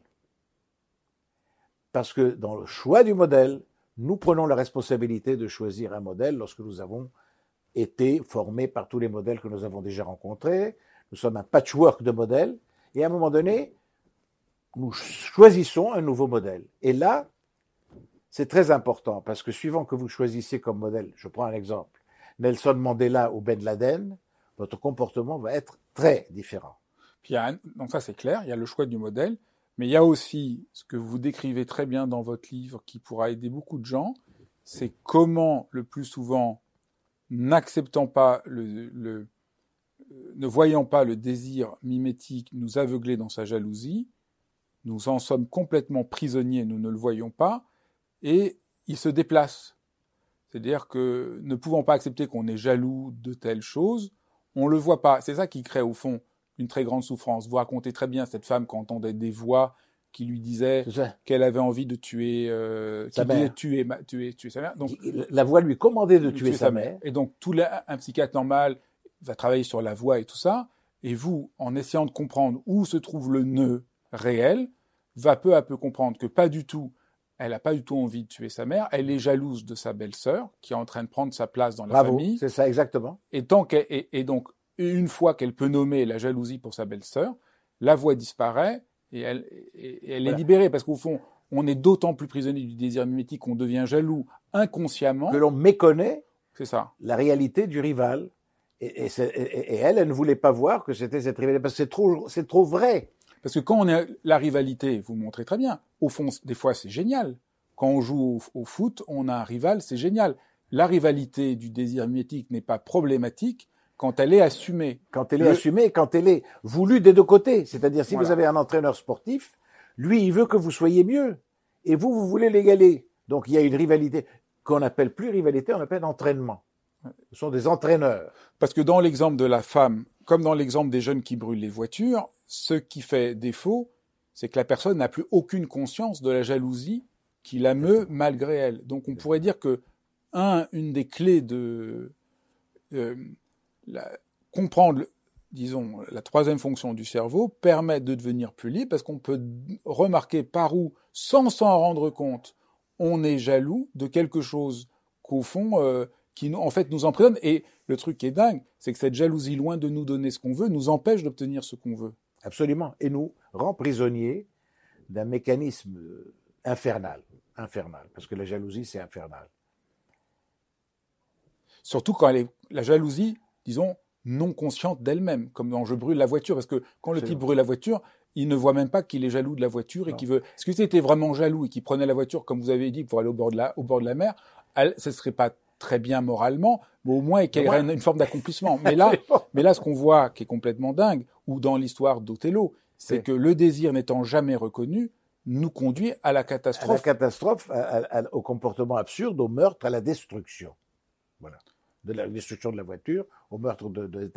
Parce que dans le choix du modèle, nous prenons la responsabilité de choisir un modèle lorsque nous avons été formés par tous les modèles que nous avons déjà rencontrés, nous sommes un patchwork de modèles, et à un moment donné, nous choisissons un nouveau modèle. Et là, c'est très important, parce que suivant que vous choisissez comme modèle, je prends un exemple, Nelson Mandela ou Ben Laden, votre comportement va être très différent. Donc ça c'est clair, il y a le choix du modèle, mais il y a aussi ce que vous décrivez très bien dans votre livre qui pourra aider beaucoup de gens, c'est comment le plus souvent, n'acceptant pas le, ne voyant pas le désir mimétique nous aveugler dans sa jalousie, nous en sommes complètement prisonniers, nous ne le voyons pas, et il se déplace. C'est-à-dire que ne pouvant pas accepter qu'on est jaloux de telle chose, on ne le voit pas. C'est ça qui crée au fond une très grande souffrance. Vous racontez très bien cette femme qui entendait des voix qui lui disaient qu'elle avait envie de tuer, euh, sa mère. Tuer, tuer, tuer, sa mère. Donc, la voix lui commandait de, tuer, sa, mère. Et donc, tout un psychiatre normal va travailler sur la voix et tout ça, et vous, en essayant de comprendre où se trouve le nœud réel, va peu à peu comprendre que pas du tout, elle n'a pas du tout envie de tuer sa mère, elle est jalouse de sa belle-sœur, qui est en train de prendre sa place dans la Bravo, famille. C'est ça, exactement. Et, tant et, donc, une fois qu'elle peut nommer la jalousie pour sa belle-sœur, la voix disparaît et elle, et, elle est libérée. Parce qu'au fond, on est d'autant plus prisonnier du désir mimétique qu'on devient jaloux inconsciemment. Que l'on méconnaît c'est ça. la réalité du rival. Et, et, elle, elle ne voulait pas voir que c'était cette rivalité, parce que c'est trop, c'est trop vrai. Parce que quand on a la rivalité, vous montrez très bien, au fond, des fois, c'est génial. Quand on joue au, foot, on a un rival, c'est génial. La rivalité du désir mimétique n'est pas problématique quand elle est assumée. Quand elle est assumée, quand elle est voulue des deux côtés. C'est-à-dire, si vous avez un entraîneur sportif, lui, il veut que vous soyez mieux. Et vous, vous voulez l'égaler. Donc, il y a une rivalité qu'on n'appelle plus rivalité, on appelle entraînement. Ce sont des entraîneurs. Parce que dans l'exemple de la femme, comme dans l'exemple des jeunes qui brûlent les voitures, ce qui fait défaut, c'est que la personne n'a plus aucune conscience de la jalousie qui la meut malgré elle. Donc on pourrait dire que un, une des clés de euh, comprendre, disons, la troisième fonction du cerveau permet de devenir plus libre parce qu'on peut remarquer par où, sans s'en rendre compte, on est jaloux de quelque chose qu'au fond, euh, qui en fait nous emprisonne. Et le truc qui est dingue, c'est que cette jalousie, loin de nous donner ce qu'on veut, nous empêche d'obtenir ce qu'on veut. Absolument. Et nous rend prisonniers d'un mécanisme euh, infernal. Infernal. Parce que la jalousie, c'est infernal. Surtout quand elle est, la jalousie, disons, non consciente d'elle-même, comme dans Je brûle la voiture. Parce que quand le type brûle la voiture, il ne voit même pas qu'il est jaloux de la voiture et qu'il veut. Est-ce que était vraiment jaloux et qu'il prenait la voiture, comme vous avez dit, pour aller au bord de la, au bord de la mer, ce ne serait pas très bien moralement, mais au moins qu'il y ait une, forme d'accomplissement. Mais là, mais là, ce qu'on voit qui est complètement dingue, ou dans l'histoire d'Othello, c'est que le désir n'étant jamais reconnu, nous conduit à la catastrophe. À la catastrophe, au comportement absurde, au meurtre, à la destruction. Voilà. De la destruction de la voiture, au meurtre de, de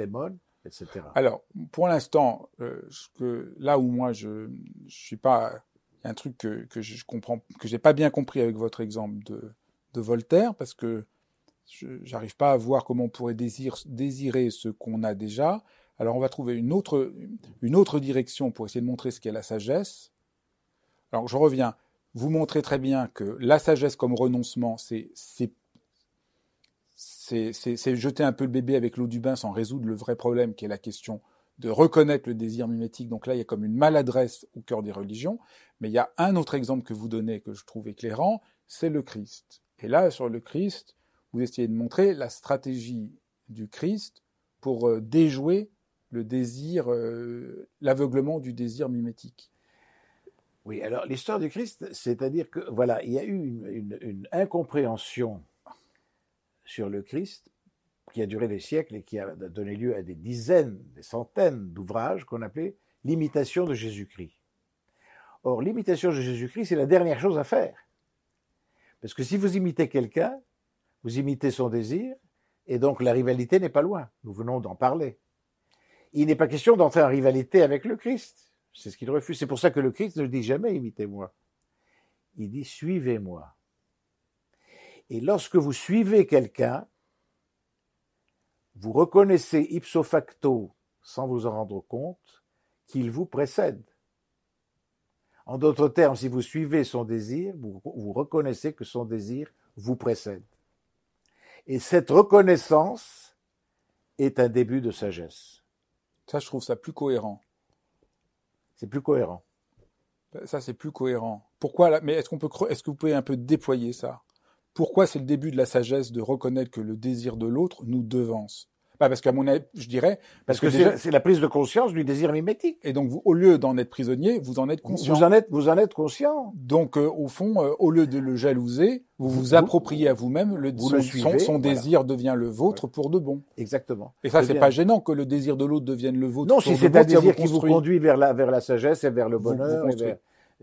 etc. Alors, pour l'instant, euh, là où moi je, je suis pas, il y a un truc que, que je comprends, que j'ai pas bien compris avec votre exemple de, de Voltaire, parce que j'arrive pas à voir comment on pourrait désirer ce qu'on a déjà. Alors on va trouver une autre, une autre direction pour essayer de montrer ce qu'est la sagesse. Alors je reviens. Vous montrez très bien que la sagesse comme renoncement, c'est c'est jeter un peu le bébé avec l'eau du bain sans résoudre le vrai problème qui est la question de reconnaître le désir mimétique. Donc là, il y a comme une maladresse au cœur des religions. Mais il y a un autre exemple que vous donnez que je trouve éclairant, c'est le Christ. Et là, sur le Christ, vous essayez de montrer la stratégie du Christ pour euh, déjouer le désir, euh, l'aveuglement du désir mimétique. Oui, alors l'histoire du Christ, c'est-à-dire que voilà, il y a eu une, incompréhension sur le Christ qui a duré des siècles et qui a donné lieu à des dizaines, des centaines d'ouvrages qu'on appelait l'imitation de Jésus-Christ. Or, l'imitation de Jésus-Christ, c'est la dernière chose à faire. Parce que si vous imitez quelqu'un, vous imitez son désir, et donc la rivalité n'est pas loin. Nous venons d'en parler. Il n'est pas question d'entrer en rivalité avec le Christ. C'est ce qu'il refuse. C'est pour ça que le Christ ne dit jamais imitez-moi. Il dit suivez-moi. Et lorsque vous suivez quelqu'un, vous reconnaissez ipso facto, sans vous en rendre compte, qu'il vous précède. En d'autres termes, si vous suivez son désir, vous, vous reconnaissez que son désir vous précède. Et cette reconnaissance est un début de sagesse. Ça, je trouve ça plus cohérent. C'est plus cohérent. Ça, c'est plus cohérent. Pourquoi Mais est-ce qu'on peut, est-ce que vous pouvez un peu déployer ça? Pourquoi c'est le début de la sagesse de reconnaître que le désir de l'autre nous devance? Parce qu'à mon avis, je dirais. Parce, que, c'est la prise de conscience du désir mimétique. Et donc, vous, au lieu d'en être prisonnier, vous en êtes conscient. Vous en êtes, vous en êtes conscient. Donc, euh, au fond, euh, au lieu de le jalouser, vous vous, appropriez à vous-même le, son, le son, désir devient le vôtre pour de bon. Exactement. Et ça, c'est pas gênant que le désir de l'autre devienne le vôtre. Non, si c'est un désir qui vous conduit vers la, vers la sagesse et vers le bonheur et vers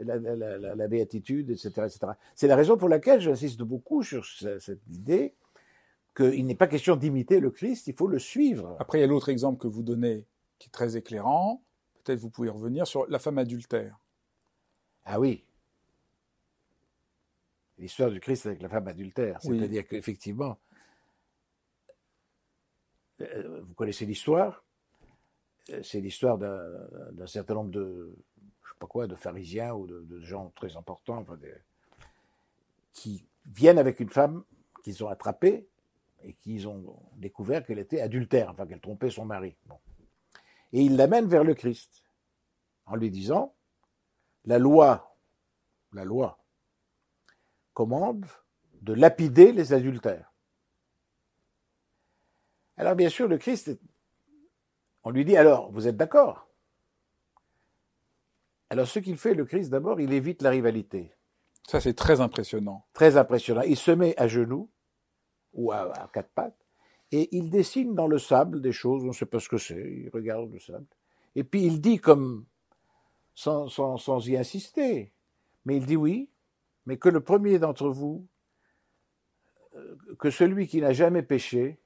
la, la, la, béatitude, etc., etc. C'est la raison pour laquelle j'insiste beaucoup sur cette idée qu'il n'est pas question d'imiter le Christ, il faut le suivre. Après, il y a l'autre exemple que vous donnez qui est très éclairant. Peut-être vous pouvez revenir sur la femme adultère. Ah oui. L'histoire du Christ avec la femme adultère. C'est-à-dire qu'effectivement, euh, vous connaissez l'histoire. Euh, c'est l'histoire d'un certain nombre de, pas quoi, de pharisiens ou de, gens très importants qui viennent avec une femme qu'ils ont attrapée et qu'ils ont découvert qu'elle était adultère, enfin qu'elle trompait son mari. Et ils l'amènent vers le Christ. en lui disant, la loi, la loi commande de lapider les adultères. Alors bien sûr, le Christ, on lui dit, alors, vous êtes d'accord? Alors ce qu'il fait, le Christ, d'abord, il évite la rivalité. Ça, c'est très impressionnant. Très impressionnant. Il se met à genoux ou à, à quatre pattes et il dessine dans le sable des choses, on ne sait pas ce que c'est, il regarde le sable. Et puis il dit comme, sans, sans, sans y insister, mais il dit oui, mais que le premier d'entre vous, que celui qui n'a jamais péché,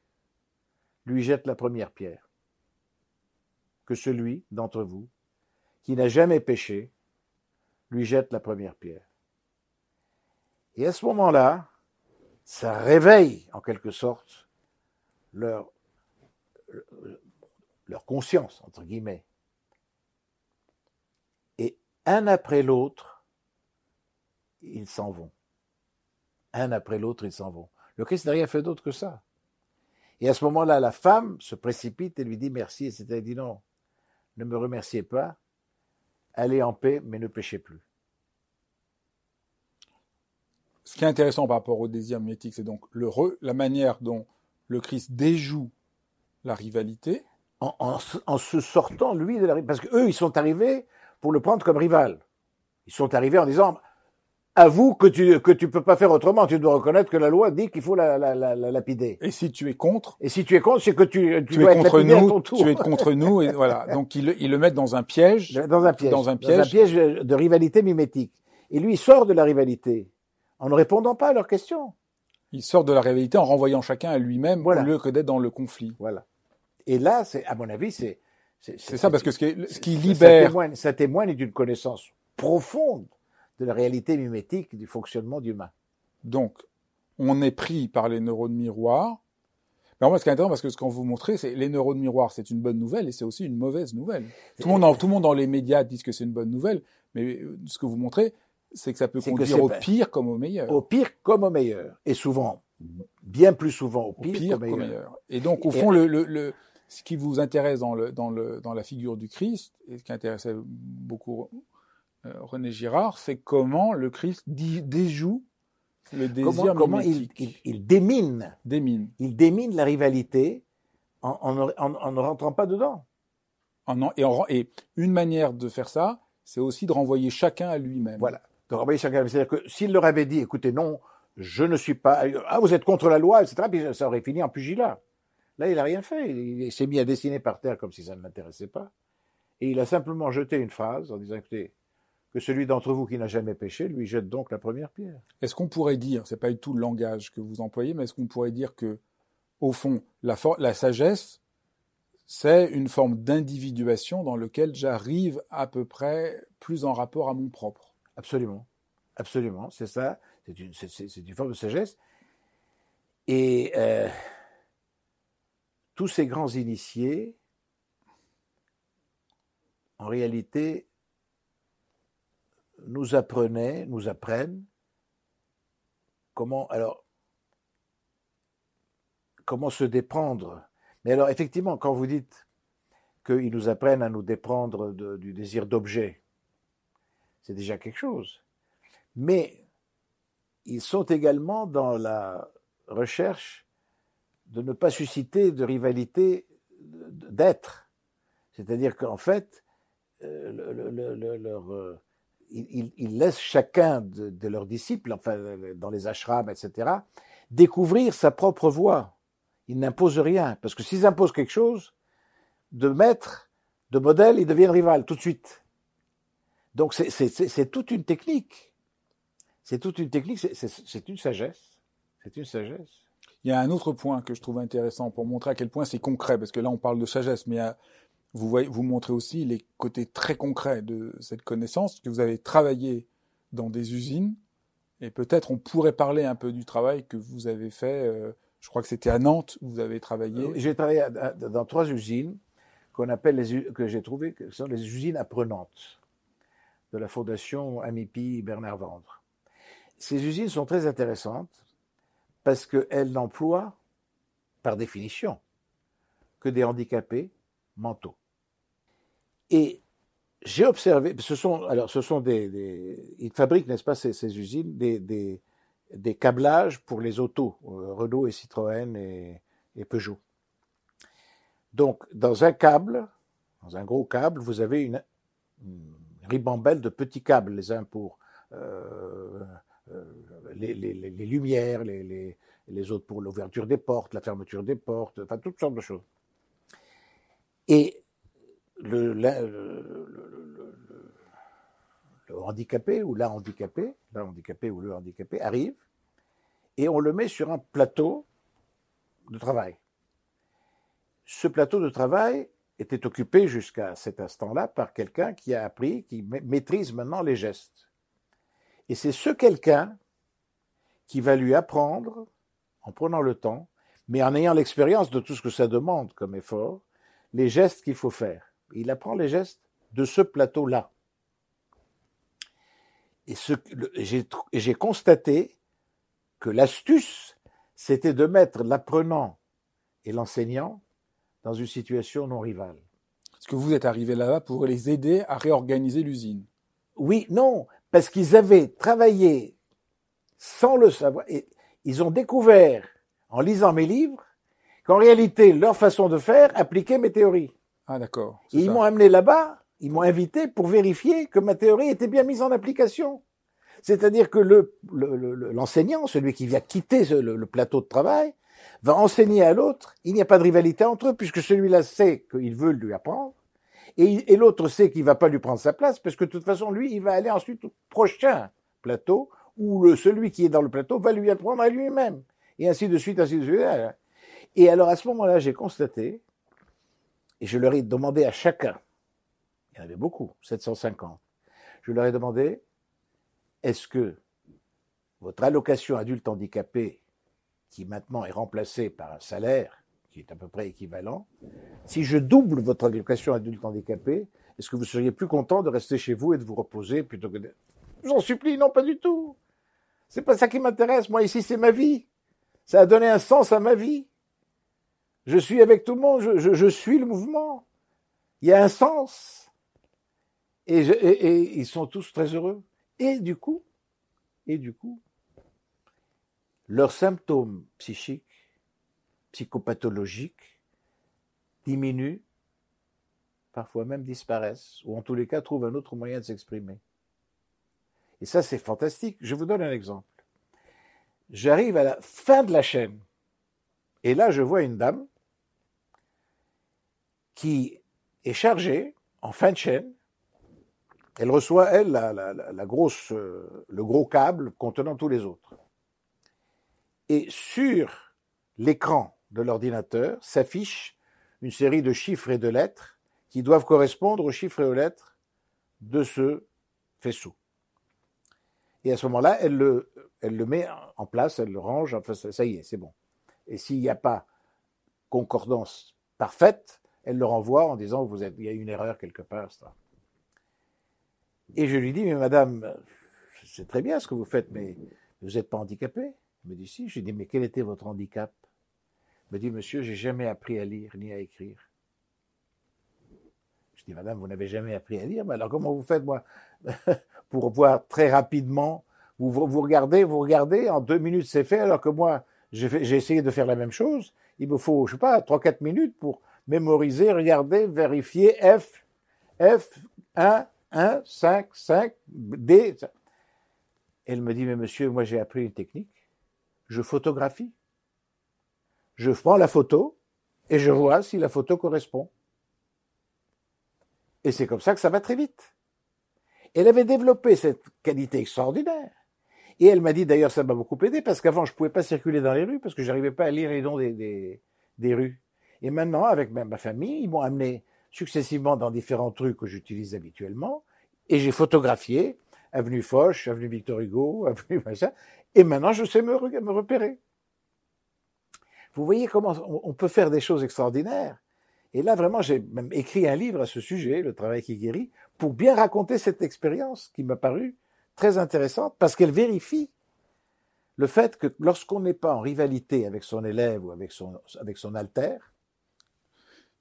lui jette la première pierre. Que celui d'entre vous qui n'a jamais péché, lui jette la première pierre. Et à ce moment-là, ça réveille en quelque sorte leur, conscience, entre guillemets. Et un après l'autre, ils s'en vont. Un après l'autre, ils s'en vont. Le Christ n'a rien fait d'autre que ça. Et à ce moment-là, la femme se précipite et lui dit merci, etc. Elle dit non, ne me remerciez pas, allez en paix, mais ne péchez plus. Ce qui est intéressant par rapport au désir mimétique, c'est donc le re, la manière dont le Christ déjoue la rivalité. En, en, en se sortant, lui, de la rivalité. Parce qu'eux, ils sont arrivés pour le prendre comme rival. Ils sont arrivés en disant avoue que tu que tu peux pas faire autrement. Tu dois reconnaître que la loi dit qu'il faut la, la, la, la, lapider. Et si tu es contre Et si tu es contre, c'est que tu, tu, tu es contre nous. Tu es contre nous et voilà. Donc ils, ils le mettent dans un piège. Dans un piège. Dans un piège. Dans un piège de rivalité mimétique. Et lui, il sort de la rivalité en ne répondant pas à leurs questions. Il sort de la rivalité en renvoyant chacun à lui-même voilà. au lieu que d'être dans le conflit. Voilà. Et là, c'est à mon avis, c'est c'est ça parce que ce qui, ce qui libère ça témoigne, ça témoigne d'une connaissance profonde de la réalité mimétique du fonctionnement humain. Donc, on est pris par les neurones miroirs. Mais moi, ce qui est intéressant, parce que ce qu'on vous montrez, c'est les neurones miroirs, c'est une bonne nouvelle et c'est aussi une mauvaise nouvelle. Tout le, monde en, tout le monde dans les médias dit que c'est une bonne nouvelle, mais ce que vous montrez, c'est que ça peut conduire au pire comme au meilleur. Au pire comme au meilleur. Et souvent, bien plus souvent au pire, au pire qu'au meilleur. meilleur. Et donc, au fond, le, le, le, ce qui vous intéresse dans, le, dans, le, dans la figure du Christ, et ce qui intéressait beaucoup euh, René Girard, c'est comment le Christ déjoue le désir comment, comment il, il, il, démine, démine. Il démine la rivalité en, en, en, en ne rentrant pas dedans. et, et, une manière de faire ça, c'est aussi de renvoyer chacun à lui-même. Voilà, de renvoyer chacun à lui-même. C'est-à-dire que s'il leur avait dit, écoutez, non, je ne suis pas, ah, vous êtes contre la loi, etc., puis ça aurait fini en pugilat. Là, il n'a rien fait. Il s'est mis à dessiner par terre comme si ça ne l'intéressait pas. Et il a simplement jeté une phrase en disant, écoutez, que celui d'entre vous qui n'a jamais péché lui jette donc la première pierre. Est-ce qu'on pourrait dire, c'est pas du tout le langage que vous employez, mais est-ce qu'on pourrait dire que, au fond, la, la sagesse, c'est une forme d'individuation dans laquelle j'arrive à peu près plus en rapport à mon propre? Absolument, absolument, c'est ça. C'est une, une, forme de sagesse. Et euh, tous ces grands initiés, en réalité, nous apprenaient, nous apprennent comment, alors, comment se déprendre. Mais alors, effectivement, quand vous dites qu'ils nous apprennent à nous déprendre du désir d'objet, c'est déjà quelque chose. Mais ils sont également dans la recherche de ne pas susciter de rivalité d'être. C'est-à-dire qu'en fait, euh, le, le, le, leur, euh, ils, laissent chacun de, de, leurs disciples, enfin dans les ashrams, etc., découvrir sa propre voie. Ils n'imposent rien, parce que s'ils imposent quelque chose, de maître, de modèle, ils deviennent rival tout de suite. Donc c'est toute une technique. C'est toute une technique, c'est une sagesse. C'est une sagesse. Il y a un autre point que je trouve intéressant pour montrer à quel point c'est concret, parce que là on parle de sagesse, mais il y a vous, voyez, vous montrez aussi les côtés très concrets de cette connaissance, que vous avez travaillé dans des usines, et peut-être on pourrait parler un peu du travail que vous avez fait, euh, je crois que c'était à Nantes où vous avez travaillé. J'ai travaillé dans trois usines qu'on appelle que j'ai trouvé que sont les usines apprenantes de la fondation Amipi Bernard Vendre. Ces usines sont très intéressantes parce qu'elles n'emploient, par définition, que des handicapés mentaux. Et j'ai observé, alors, ce sont des, ils fabriquent, n'est-ce pas, ces, usines, des, câblages pour les autos, euh, Renault et Citroën et, Peugeot. Donc, dans un câble, dans un gros câble, vous avez une, ribambelle de petits câbles, les uns pour euh, euh, les, lumières, les, les autres pour l'ouverture des portes, la fermeture des portes, enfin, toutes sortes de choses. Et le, handicapé ou la handicapée, la ou le handicapé arrive et on le met sur un plateau de travail. Ce plateau de travail était occupé jusqu'à cet instant-là par quelqu'un qui a appris, qui maîtrise maintenant les gestes. Et c'est ce quelqu'un qui va lui apprendre, en prenant le temps, mais en ayant l'expérience de tout ce que ça demande comme effort, les gestes qu'il faut faire il apprend les gestes de ce plateau-là. Et j'ai constaté que l'astuce, c'était de mettre l'apprenant et l'enseignant dans une situation non rivale. Est-ce que vous êtes arrivé là-bas pour les aider à réorganiser l'usine? Oui, non, parce qu'ils avaient travaillé sans le savoir. Et ils ont découvert, en lisant mes livres, qu'en réalité, leur façon de faire appliquait mes théories. Ah d'accord. Ils m'ont amené là-bas, ils m'ont invité pour vérifier que ma théorie était bien mise en application. C'est-à-dire que le, l'enseignant, celui qui vient quitter le, plateau de travail, va enseigner à l'autre. Il n'y a pas de rivalité entre eux puisque celui-là sait qu'il veut lui apprendre et, et l'autre sait qu'il va pas lui prendre sa place parce que de toute façon lui, il va aller ensuite au prochain plateau où le, celui qui est dans le plateau va lui apprendre à lui-même et ainsi de suite, ainsi de suite. Et alors à ce moment-là, j'ai constaté et je leur ai demandé à chacun, il y en avait beaucoup, 750, je leur ai demandé, est-ce que votre allocation adulte handicapé, qui maintenant est remplacée par un salaire qui est à peu près équivalent, si je double votre allocation adulte handicapé, est-ce que vous seriez plus content de rester chez vous et de vous reposer plutôt que de... Je vous en supplie, non, pas du tout. C'est pas ça qui m'intéresse. Moi, ici, c'est ma vie. Ça a donné un sens à ma vie. Je suis avec tout le monde, je, suis le mouvement. Il y a un sens. Et, et, ils sont tous très heureux. Et du coup, et du coup, leurs symptômes psychiques, psychopathologiques, diminuent, parfois même disparaissent, ou en tous les cas trouvent un autre moyen de s'exprimer. Et ça, c'est fantastique. Je vous donne un exemple. J'arrive à la fin de la chaîne, et là, je vois une dame qui est chargée en fin de chaîne. Elle reçoit, elle, la, grosse, euh, le gros câble contenant tous les autres. Et sur l'écran de l'ordinateur s'affiche une série de chiffres et de lettres qui doivent correspondre aux chiffres et aux lettres de ce faisceau. Et à ce moment-là, elle le, elle le met en place, elle le range, enfin, ça y est, c'est bon. Et s'il n'y a pas concordance parfaite, elle le renvoie en disant vous êtes, il y a une erreur quelque part. Et je lui dis mais madame, c'est très bien ce que vous faites, mais vous n'êtes pas handicapé Elle me dit si. Je lui dis mais quel était votre handicap? Elle me dit monsieur, j'ai jamais appris à lire ni à écrire. Je dis madame, vous n'avez jamais appris à lire, mais alors comment vous faites moi pour voir très rapidement? Vous, vous regardez, vous regardez, en deux minutes c'est fait, alors que moi j'ai essayé de faire la même chose. Il me faut, je sais pas, trois quatre minutes pour mémoriser, regarder, vérifier F, F, 1, 1, 5, 5, D. Elle me dit, mais monsieur, moi j'ai appris une technique. Je photographie. Je prends la photo et je vois si la photo correspond. Et c'est comme ça que ça va très vite. Elle avait développé cette qualité extraordinaire. Et elle m'a dit, d'ailleurs, ça m'a beaucoup aidé parce qu'avant, je pouvais pas circuler dans les rues parce que j'arrivais pas à lire les noms des, des rues. Et maintenant, avec ma famille, ils m'ont amené successivement dans différents trucs que j'utilise habituellement, et j'ai photographié avenue Foch, avenue Victor Hugo, avenue machin, et maintenant je sais me, repérer. Vous voyez comment on peut faire des choses extraordinaires. Et là, vraiment, j'ai même écrit un livre à ce sujet, Le travail qui guérit, pour bien raconter cette expérience qui m'a paru très intéressante, parce qu'elle vérifie le fait que lorsqu'on n'est pas en rivalité avec son élève ou avec son, avec son alter,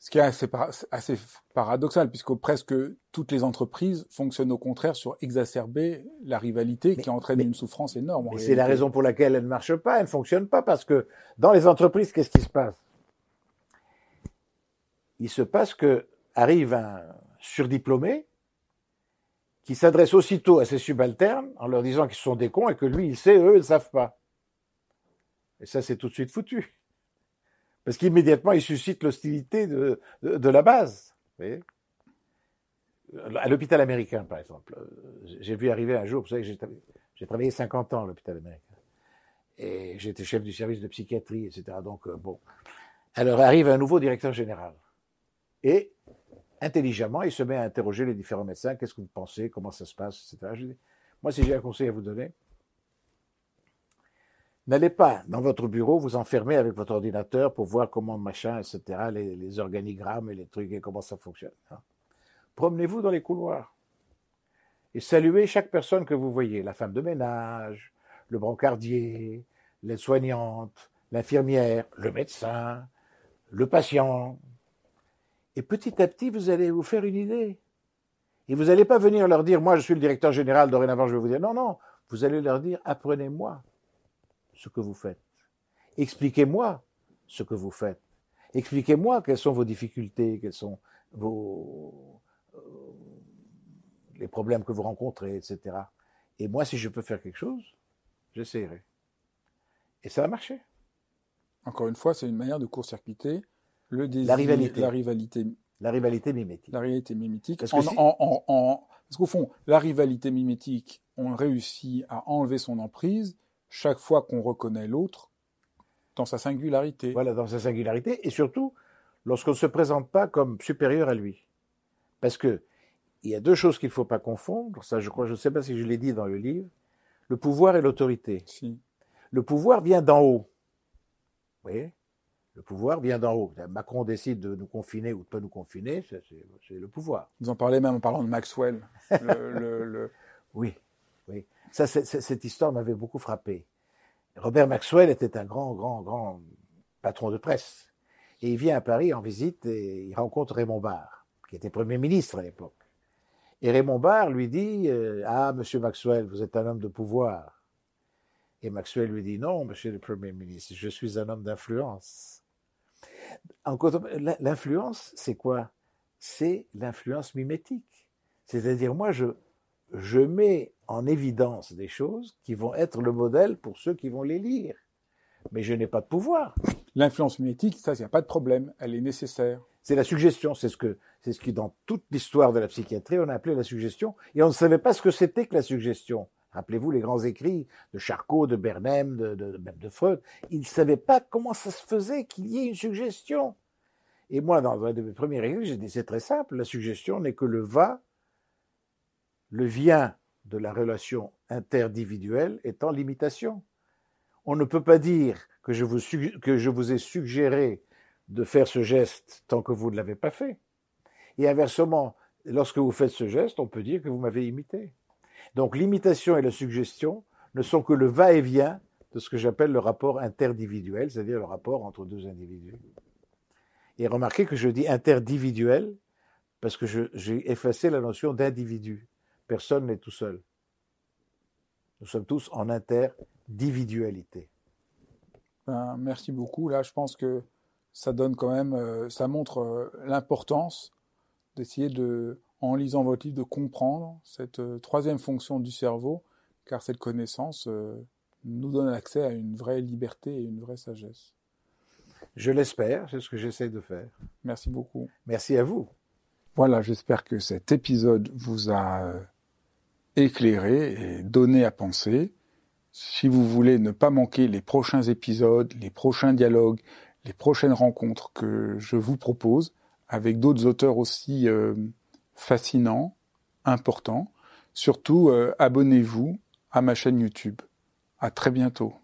Ce qui est assez, assez paradoxal, puisque presque toutes les entreprises fonctionnent au contraire sur exacerber la rivalité qui entraîne une souffrance énorme. C'est la raison pour laquelle elle ne marche pas, elle ne fonctionne pas, parce que dans les entreprises, qu'est-ce qui se passe? Il se passe que arrive un surdiplômé qui s'adresse aussitôt à ses subalternes en leur disant qu'ils sont des cons et que lui, il sait, eux, ils ne savent pas. Et ça, c'est tout de suite foutu. Parce qu'immédiatement, il suscite l'hostilité de, la base. À l'hôpital américain, par exemple. J'ai vu arriver un jour, vous savez j'ai travaillé 50 ans à l'hôpital américain. Et j'étais chef du service de psychiatrie, etc. Donc, euh, bon. Alors arrive un nouveau directeur général. Et, intelligemment, il se met à interroger les différents médecins. Qu'est-ce que vous pensez? Comment ça se passe? Etc. Moi, si j'ai un conseil à vous donner, N'allez pas dans votre bureau vous enfermer avec votre ordinateur pour voir comment machin, etc., les, organigrammes et les trucs et comment ça fonctionne. Hein. Promenez-vous dans les couloirs et saluez chaque personne que vous voyez, la femme de ménage, le brancardier, l'aide-soignante, l'infirmière, le médecin, le patient. Et petit à petit, vous allez vous faire une idée. Et vous n'allez pas venir leur dire, moi je suis le directeur général, dorénavant je vais vous dire, non, non, vous allez leur dire, apprenez-moi ce que vous faites. Expliquez-moi ce que vous faites. Expliquez-moi quelles sont vos difficultés, quels sont vos, euh, les problèmes que vous rencontrez, etc. Et moi, si je peux faire quelque chose, j'essaierai. Et ça a marché. Encore une fois, c'est une manière de court-circuiter le désir, la rivalité. La rivalité, la rivalité mimétique. La rivalité mimétique. Parce, parce qu'au fond, la rivalité mimétique, on réussit à enlever son emprise chaque fois qu'on reconnaît l'autre dans sa singularité. Voilà, dans sa singularité, et surtout lorsqu'on ne se présente pas comme supérieur à lui. Parce que il y a deux choses qu'il ne faut pas confondre, ça je crois, je ne sais pas si je l'ai dit dans le livre, le pouvoir et l'autorité. Si. Le pouvoir vient d'en haut. Vous voyez? Le pouvoir vient d'en haut. Macron décide de nous confiner ou de ne pas nous confiner, c'est le pouvoir. Vous en parlez même en parlant de Maxwell. le, Oui, oui. Ça, cette histoire m'avait beaucoup frappé. Robert Maxwell était un grand, grand, grand patron de presse. Et il vient à Paris en visite et il rencontre Raymond Barre, qui était Premier ministre à l'époque. Et Raymond Barre lui dit euh, Ah, monsieur Maxwell, vous êtes un homme de pouvoir. Et Maxwell lui dit Non, monsieur le Premier ministre, je suis un homme d'influence. L'influence, c'est quoi? C'est l'influence mimétique. C'est-à-dire, moi, je, je mets en évidence des choses qui vont être le modèle pour ceux qui vont les lire. Mais je n'ai pas de pouvoir. L'influence mimétique, ça, il n'y a pas de problème, elle est nécessaire. C'est la suggestion, c'est ce que, c'est ce qui, dans toute l'histoire de la psychiatrie, on a appelé la suggestion, et on ne savait pas ce que c'était que la suggestion. Rappelez-vous les grands écrits de Charcot, de Bernheim, de, de, même de Freud. Ils ne savaient pas comment ça se faisait qu'il y ait une suggestion. Et moi, dans un de mes premiers écrits, j'ai dit, c'est très simple, la suggestion n'est que le va le vient de la relation interindividuelle étant l'imitation. On ne peut pas dire que je, vous, que je vous ai suggéré de faire ce geste tant que vous ne l'avez pas fait. Et inversement, lorsque vous faites ce geste, on peut dire que vous m'avez imité. Donc l'imitation et la suggestion ne sont que le va-et-vient de ce que j'appelle le rapport interindividuel, c'est-à-dire le rapport entre deux individus. Et remarquez que je dis interindividuel parce que j'ai effacé la notion d'individu. Personne n'est tout seul. Nous sommes tous en interindividualité. Ben, merci beaucoup. Là, je pense que ça donne quand même, euh, ça montre euh, l'importance d'essayer de, en lisant votre livre, de comprendre cette euh, troisième fonction du cerveau, car cette connaissance nous donne accès à une vraie liberté et une vraie sagesse. Je l'espère, c'est ce que j'essaie de faire. Merci beaucoup. Merci à vous. Voilà, j'espère que cet épisode vous a éclairé et donné à penser. Si vous voulez ne pas manquer les prochains épisodes, les prochains dialogues, les prochaines rencontres que je vous propose avec d'autres auteurs aussi euh, fascinants, importants, surtout euh, abonnez-vous à ma chaîne YouTube. À très bientôt.